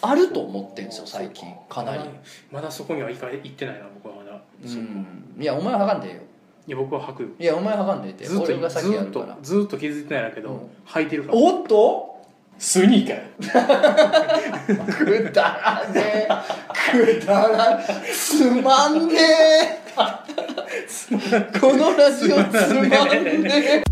あると思ってんですよ最近。か。なり。まだそこには行か行ってないな僕はいやお前は履かんでええよ。いや僕は履くよ。いやお前は履かんでええって。ずっと俺が先やずっとるから。ずっと気づいてないんだけどうん。履いてるから。おっと？スニーカー。くだらねえ。くだらつまんねえ。このラジオつまんねえ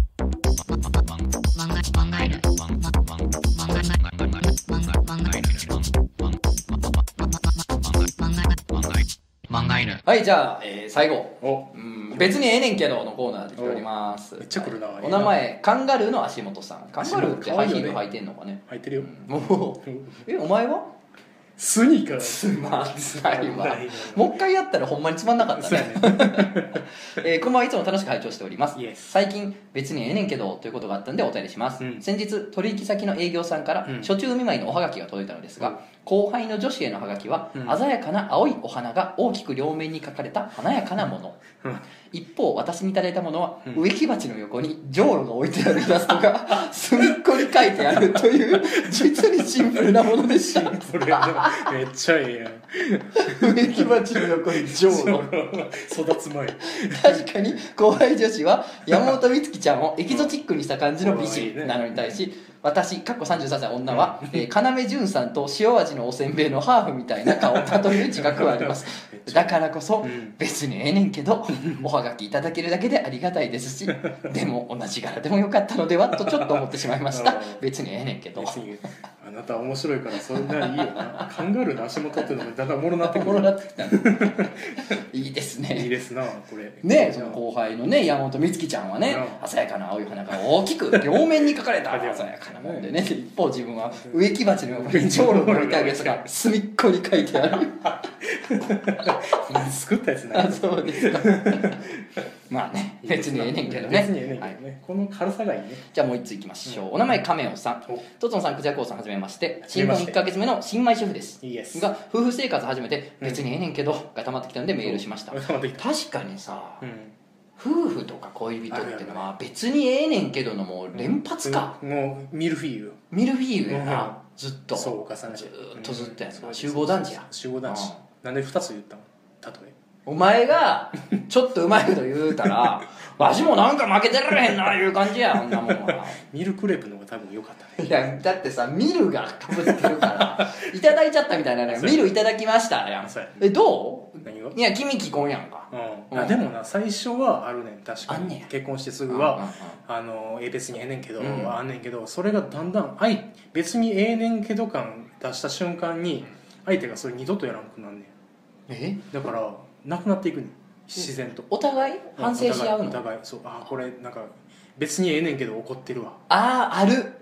はいじゃあ、えー最後。お。うん別にええねんけどのコーナーで来ております。めっちゃ来るなはい。お名前カンガルーの足元さん。カンガルーってハイヒール履いてんのかね？履いてるよ。もう えお前は？スニーカー。つまんないわもう一回やったらほんまにつまんなかったそうやね。ね えーこんばんはいつも楽しく拝聴しております。イエス最近別にええねんけどということがあったんでお便りします、うん。先日取引先の営業さんからうん。初中見舞いのおはがきが届いたのですが、うん後輩の女子へのはがきは、うん。鮮やかな青いお花が大きく両面に描かれた華やかなもの、うん。一方私にいただいたものは、うん。植木鉢の横にじょうろが置いてあるイラストが隅っこに書いてあるという実にシンプルなものでした でもめっちゃええやん。植木鉢の横にじょう。ろ育つ前。確かに後輩女子は山本美月ちゃんをエキゾチックにした感じの美人なのに対し私かっこ33歳女は、えー、要潤さんと塩味のおせんべいのハーフみたいな顔を例える自覚はありますだからこそ、うん別にええねんけどおはがきいただけるだけでありがたいですしでも同じ柄でもよかったのではとちょっと思ってしまいましたうん別にええねんけどあなたは面白いからそんないいよな。カンガルーの足元っていうのもだんだんおもろなってくる。おもろなってきたいいですね。いいですなこれ。ねその後輩のね山本美月ちゃんはねうん。鮮やかな青い花が大きく両面に描かれた鮮やかなもんでね。一方自分は植木鉢の横にじょうろが置いてあるやつが隅っこに書いてある。作ったやつなあそうですかまあね別にええねんけどね。別にええねんけどはい。ねこの軽さがいいね。じゃあもう一ついきましょう、お名前亀尾さん。おとつのさんくじゃこうさんはじめまして。新婚はじめまして。1か月目の新米主婦です。が夫婦生活始めて別にええねんけどが溜まってきたんでメールしました。溜まってきた。確かにさうん。夫婦とか恋人ってのは別にええねんけどのもう連発か、もうミルフィーユ。ミルフィーユやな、ずっと。そう重ねて。ずーっとずっとやつ集合団地や。集合団地うん。なんで2つ言ったの？例えお前がちょっとうまいこと言うたら わしもなんか負けてられへんないう感じやあんなもんは。ミルクレープの方が多分良かったね。いやだってさミルがかぶってるからいただいちゃったみたいなね。ミルいただきましたやん。えどう？何が？いや君既婚やんか。うん。うん。あでもな最初はあるねん確かに。結婚してすぐはあのええ別にええねんけど、うん。あんねんけどそれがだんだん相別にええねんけど感出した瞬間に相手がそれ二度とやらなくなんねん。え？だからなくなっていく自然と。お互い？反省し合うの？お互いそう。あこれなんか別にええねんけど怒ってるわ、ああある？う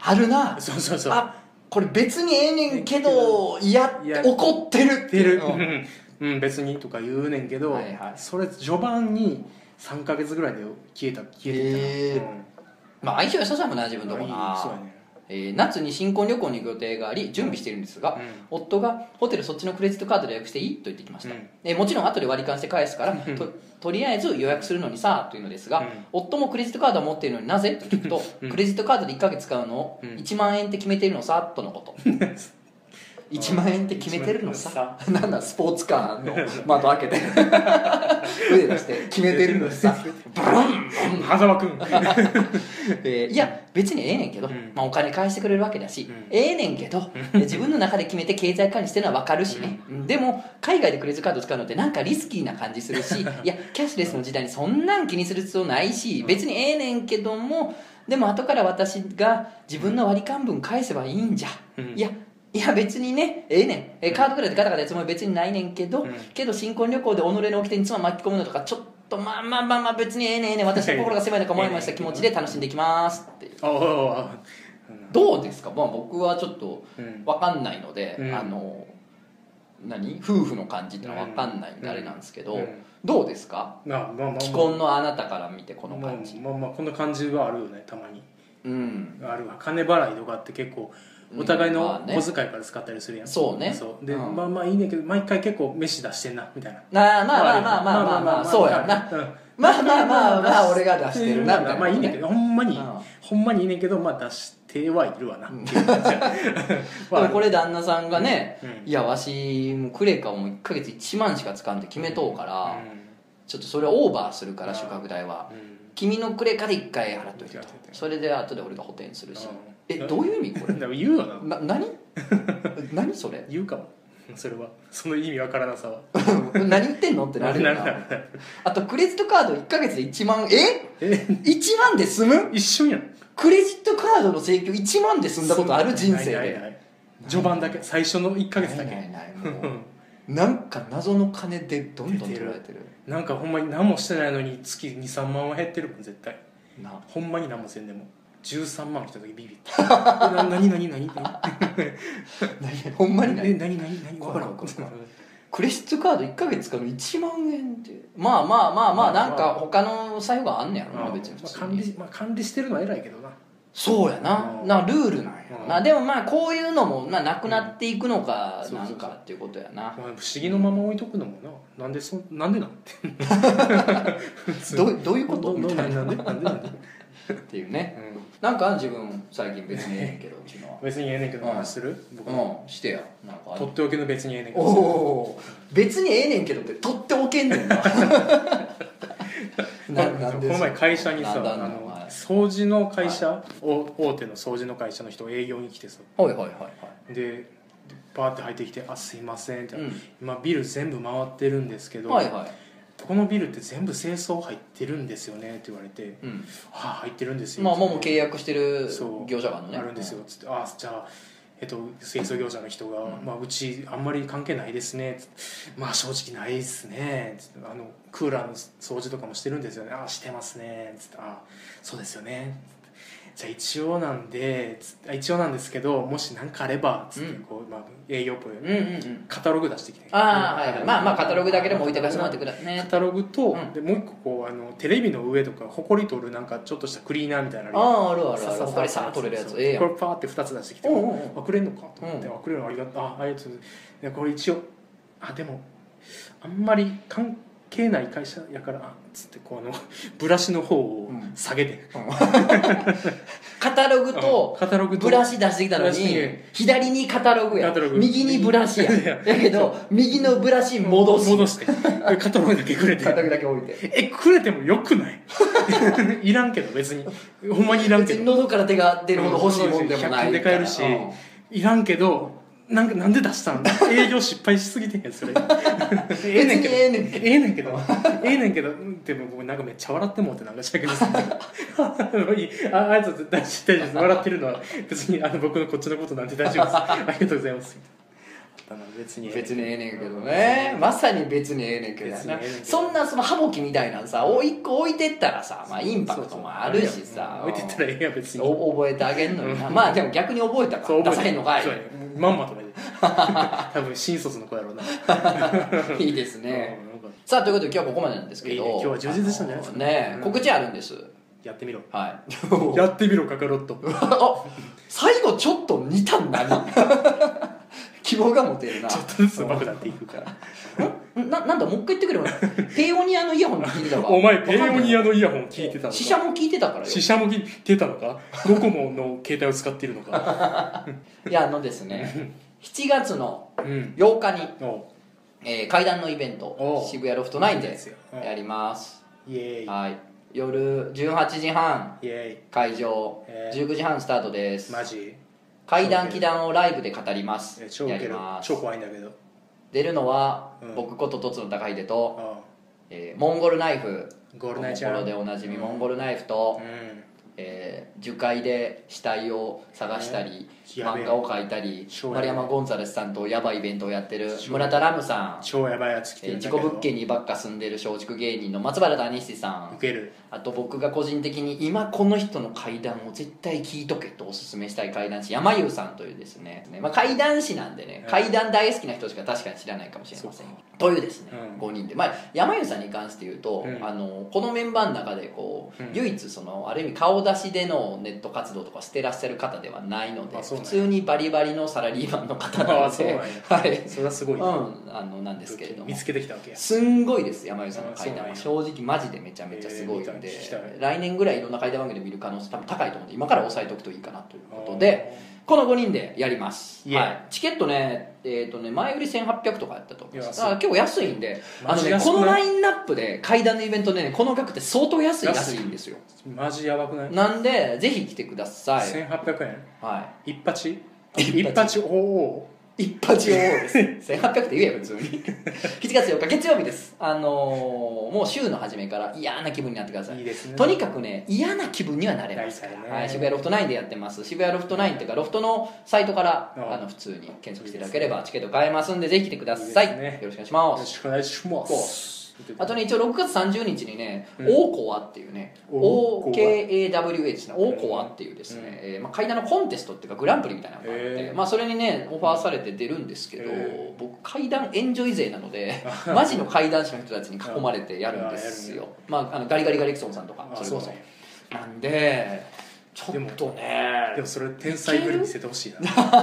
あるな。ん、そうそうそう。あこれ別にええねんけどいや怒ってるっててる、いううん。うん、別にとか言うねんけど、はいはい。それ序盤に3か月ぐらいで消えた消えてへー。たな、まあ相性良さそうやもんな自分とこなそうやねえー夏に新婚旅行に行く予定があり準備しているんですが、うん。夫がホテルそっちのクレジットカードで予約していい？と言ってきました、うん。えーもちろん後で割り勘して返すからうん。ととりあえず予約するのにさというのですが、うん。夫もクレジットカードを持っているのになぜ？と聞くと、うん。クレジットカードで1ヶ月使うの？をうん。1万円って決めているのさ？とのこと 1万円って決めてるのさ。さ。なんだスポーツカーの窓開けて。腕出して決めてるのさ。ブルン羽沢君。えーいや別にええねんけど、うん。まあ、お金返してくれるわけだし、うん。ええねんけど、で自分の中で決めて経済管理してるのは分かるしね、うん。でも海外でクレジットカード使うのってなんかリスキーな感じするしいやキャッシュレスの時代にそんなん気にする必要ないし別にええねんけどもでも後から私が自分の割り勘分返せばいいんじゃ、うん。いやいや別にね。ええねん。えカードくらいでガタガタやつもり別にないねんけど、うん。けど新婚旅行で己の掟に妻巻き込むのとかちょっとまあまあまあまあ別にええねんええねん。私の心が狭いのか思いました気持ちで楽しんできますって。どうですか、まあ、僕はちょっとうん。分かんないので、うん。あの何？夫婦の感じってのは分かんないんでうん。あれなんですけど、うん。どうですか？まあまあま既婚のあなたから見てこのまあ感じまあまあこんな感じはあるよねたまに。うん。あるわ。金払いとかって結構うんお互いの小遣いから使ったりするやん、そうね。そう。で、うん。まあまあいいねんけど毎回結構飯出してんなみたいな。まあまあまあまあまあまあ。まあそうやなうんまあまあまあまあ俺が出してるなみたいなまあいいねんけどほんまに、うんほんまにいいねんけどまあ出してはいるわな、うんっていう感じはでもこれ旦那さんがね、うんいやわしもうクレカをもう1ヶ月1万しか使うんで決めとうから、ちょっとそれはオーバーするからうん宿泊代は君のクレカで1回払っといてとそれで後で俺が補填するしうんえどういう意味これ？言うよな。な何？何それ？言うかも。それは。その意味わからなさは。何言ってんのってなるよな。あとクレジットカード1ヶ月で1万？え？え？1万で済む？一緒やん。クレジットカードの請求1万で済んだことある？人生で。序盤だけ。最初の1ヶ月だけ。ないないなんか謎の金でどんどん取られてる。なんかほんまに何もしてないのに月23万は減ってるもん絶対。な。ほんまに何もせんでも13万来た時ビビったえ な 何何何何何ほんまにないえ何何何分からんクレジットカード1ヶ月使うの？1万円って。まあまあまあまあなんか他の財布があんねやろなまあ別に普通管に理まあ管理してるのは偉いけどな。そうやな。うん。なルールなんやうん。なでもまあこういうのもななくなっていくのかうん。なんかっていうことやな。まあ、不思議のまま置いとくのもな。なんでそなんでなんて どうどういうこと？どみたいな。なんでなんでなんで、っていうね。うんなんか自分最近別にええねんけどうちのは。別にええねんけど話する？僕のうんしてや。なんかある？とっておきの別にええねんけおど。おー。別にええねんけどって取っておけんねんな。ななんでこの前会社にさあの掃除の会社、お大手の掃除の会社の人が営業に来てさ。はいはいはいはい。でパーって入ってきて「あすいません」って、うん。今ビル全部回ってるんですけど、はいはいこのビルって全部清掃入ってるんですよね」って言われてうん「はあ入ってるんですよ」まあもう契約してる業者があるのね。あるんですよ。つって「あじゃあえっと、清掃業者の人が、うん。まあ、うちあんまり関係ないですね」まあ正直ないですね」あのクーラーの掃除とかもしてるんですよね」あしてますね」つって「あそうですよね」じゃあ一応なんで一応なんですけどもし何かあればつってうん。こう、まあ、営業っぽいうんうんうん。カタログ出してきて。ああはいはい。まあまあカタログだけでも置いてかしてもらってくださいカねタログと、うん。でもう一個こうあのテレビの上とかほこり取るなんかちょっとしたクリーナーみたいなのあああるあるある。これさ取れるやつええやんこれパーって2つ出してきて、うんうんうん。あくれんのかと思って、うんあくれるのありがとうあありがとうこれ一応あでもあんまり関係ない会社やからあつってこうあの ブラシの方をうん。下げて、カタログうん。とカタログとブラシ出してきたのにに左にカタログや。右にブラシや。いやや。けど右のブラシ戻し戻して。でカタログだけくれて。カタログだけ置いて。えくれてもよくない？いらんけど別に。ほんまにいらん別にけど喉から手が出るほど欲しいもんでもない100均で買えるし。うん。いらんけどなんかなんで出したん営業失敗しすぎてんやんそれ。ええねんけど。ええねんけど。ええねんけど。うんでも僕なんかめっちゃ笑ってもうてなんかしたけどさ ああいつ大丈夫大丈夫。です笑ってるのは別にあの僕のこっちのことなんて大丈夫です。ありがとうございます。あったな別に別にええねんけどね。まさに別にええねんけどそんなそのハボキみたいなのさお一個置いてったらさ、まあ、インパクトもあるしさ。置いてったらええやん別に。お覚えてあげんのにな。まあでも逆に覚えたから出さへんのかい。そうやまんまとね多分新卒の子やろうな。いいですね。さあということで今日はここまでなんですけど。ね。今日は充実したんじゃないですか？ねうん。告知あるんです。やってみろ。はい。やってみろカカロット。あ最後ちょっと似たんだな 希望が持てるな。ちょっとずつ上手くなっていくから。ん？ななんだもう一回言ってくれよ。ペイオニアのイヤホン聞いてたわ。お前ペイオニアののイヤホン聞いてたのか？死者も聞いてたからよ。死者も聞いてたのか？ドコモの携帯を使っているのか？いやあのですね7月のうん。8日に、おう。えー、階段のイベントお渋谷ロフト9いいでですよう。んやります。イエーイ。はい。夜18時半。会場。えー。19時半スタートです。マジ？階段祈願をライブで語ります。え超ウケる。やります。超怖いんだけど。出るのは、うん。僕こととつの高秀と、あえーモンゴルナイフゴールナイでおなじみモンゴルナイフと、うん。えー樹海で死体を探したり、漫画を描いたり丸山ゴンザレスさんとやばいイベントをやってる超村田ラムさん、超やばいやつ来てえーる事故物件にばっか住んでる松竹芸人の松原谷志さん。あと僕が個人的に今この人の怪談を絶対聞いとけとおすすめしたい怪談師山優さんというですね、まあ、怪談師なんでねうん。怪談大好きな人しか確かに知らないかもしれません。というですね、うん5人で、まあ、山優さんに関して言うと、うん。あのこのメンバーの中でこう、うん。唯一そのある意味顔出しでのネット活動とかしてらっしゃる方ではないのであそうなんや普通にバリバリのサラリーマンの方なので。はい、それはすごい。ねうん、あのなんですけれども。見つけてきたわけや。すんごいです山口さんのあ階段は。正直マジでめちゃめちゃすごいんで。来年ぐらいいろんな階段番組で見る可能性多分高いと思うんで今から押さえておくといいかなということでこの5人でやります、はい、チケットね,、えーとね前売り1800とかやったと思います。だから結構安いんで。あの、ね、このラインナップで階段のイベントで、ね、この額って相当安いらしいんですよ。マジやばくない？なんでぜひ来てください、1800円？は一発一一発発おおい、一発用です。1800って言えよ普通に。7月4日月曜日です。あのーもう週の初めから嫌な気分になってください。いいですね。とにかくね嫌な気分にはなれますから、ね。はい、渋谷ロフト9でやってます。渋谷ロフト9っていうかロフトのサイトからうん。あの普通に検索していただければチケット買えますんでぜひ来てください。いいですね。よろしくお願いします。よろしくお願いしますあとね一応6月30日にね「うん。オーコア」っていうねオーコア OKAWA ですねオーコアっていうですね、えーまあ、階段のコンテストっていうかグランプリみたいなのがあって、へー。まあ、それにねオファーされて出るんですけどへ僕階段エンジョイ勢なので マジの階段師の人たちに囲まれてやるんですよ、まあ、あのガリガリガリクソンさんとかあそれこそ。なんでちょっとね。でもそれ天才ぶり見せてほしいな。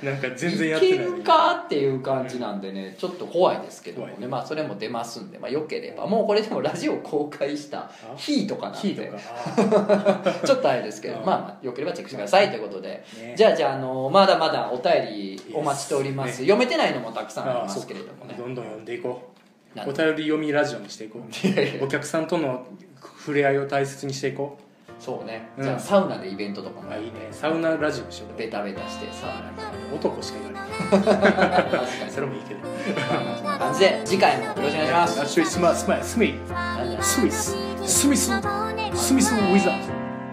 なんか全然やってない。いけるかっていう感じなんでねちょっと怖いですけども怖ね。まあそれも出ますんで。まあよければ。もうこれでもラジオ公開した日とかなんで。ちょっとあれですけどうんまあまあよければチェックしてくださいということで。ーね。じゃあじゃああのまだまだお便りお待ちしております。ね。読めてないのもたくさんありますけれどもね。どんどん読んでいこう。お便り読みラジオにしていこう。やお客さんとの触れ合いを大切にしていこそうね。うん。じゃあサウナでイベントとかもいいね。サウナラジオにしよう。ベタベタしてサウナ。で男しか言わない。確かに。それもいいけど。まあそんな感じで次回もよろしくお願いします。あスイスマスマスミ。スミススミス。スミスウィザー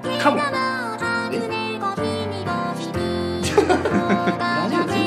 ドカモン。え？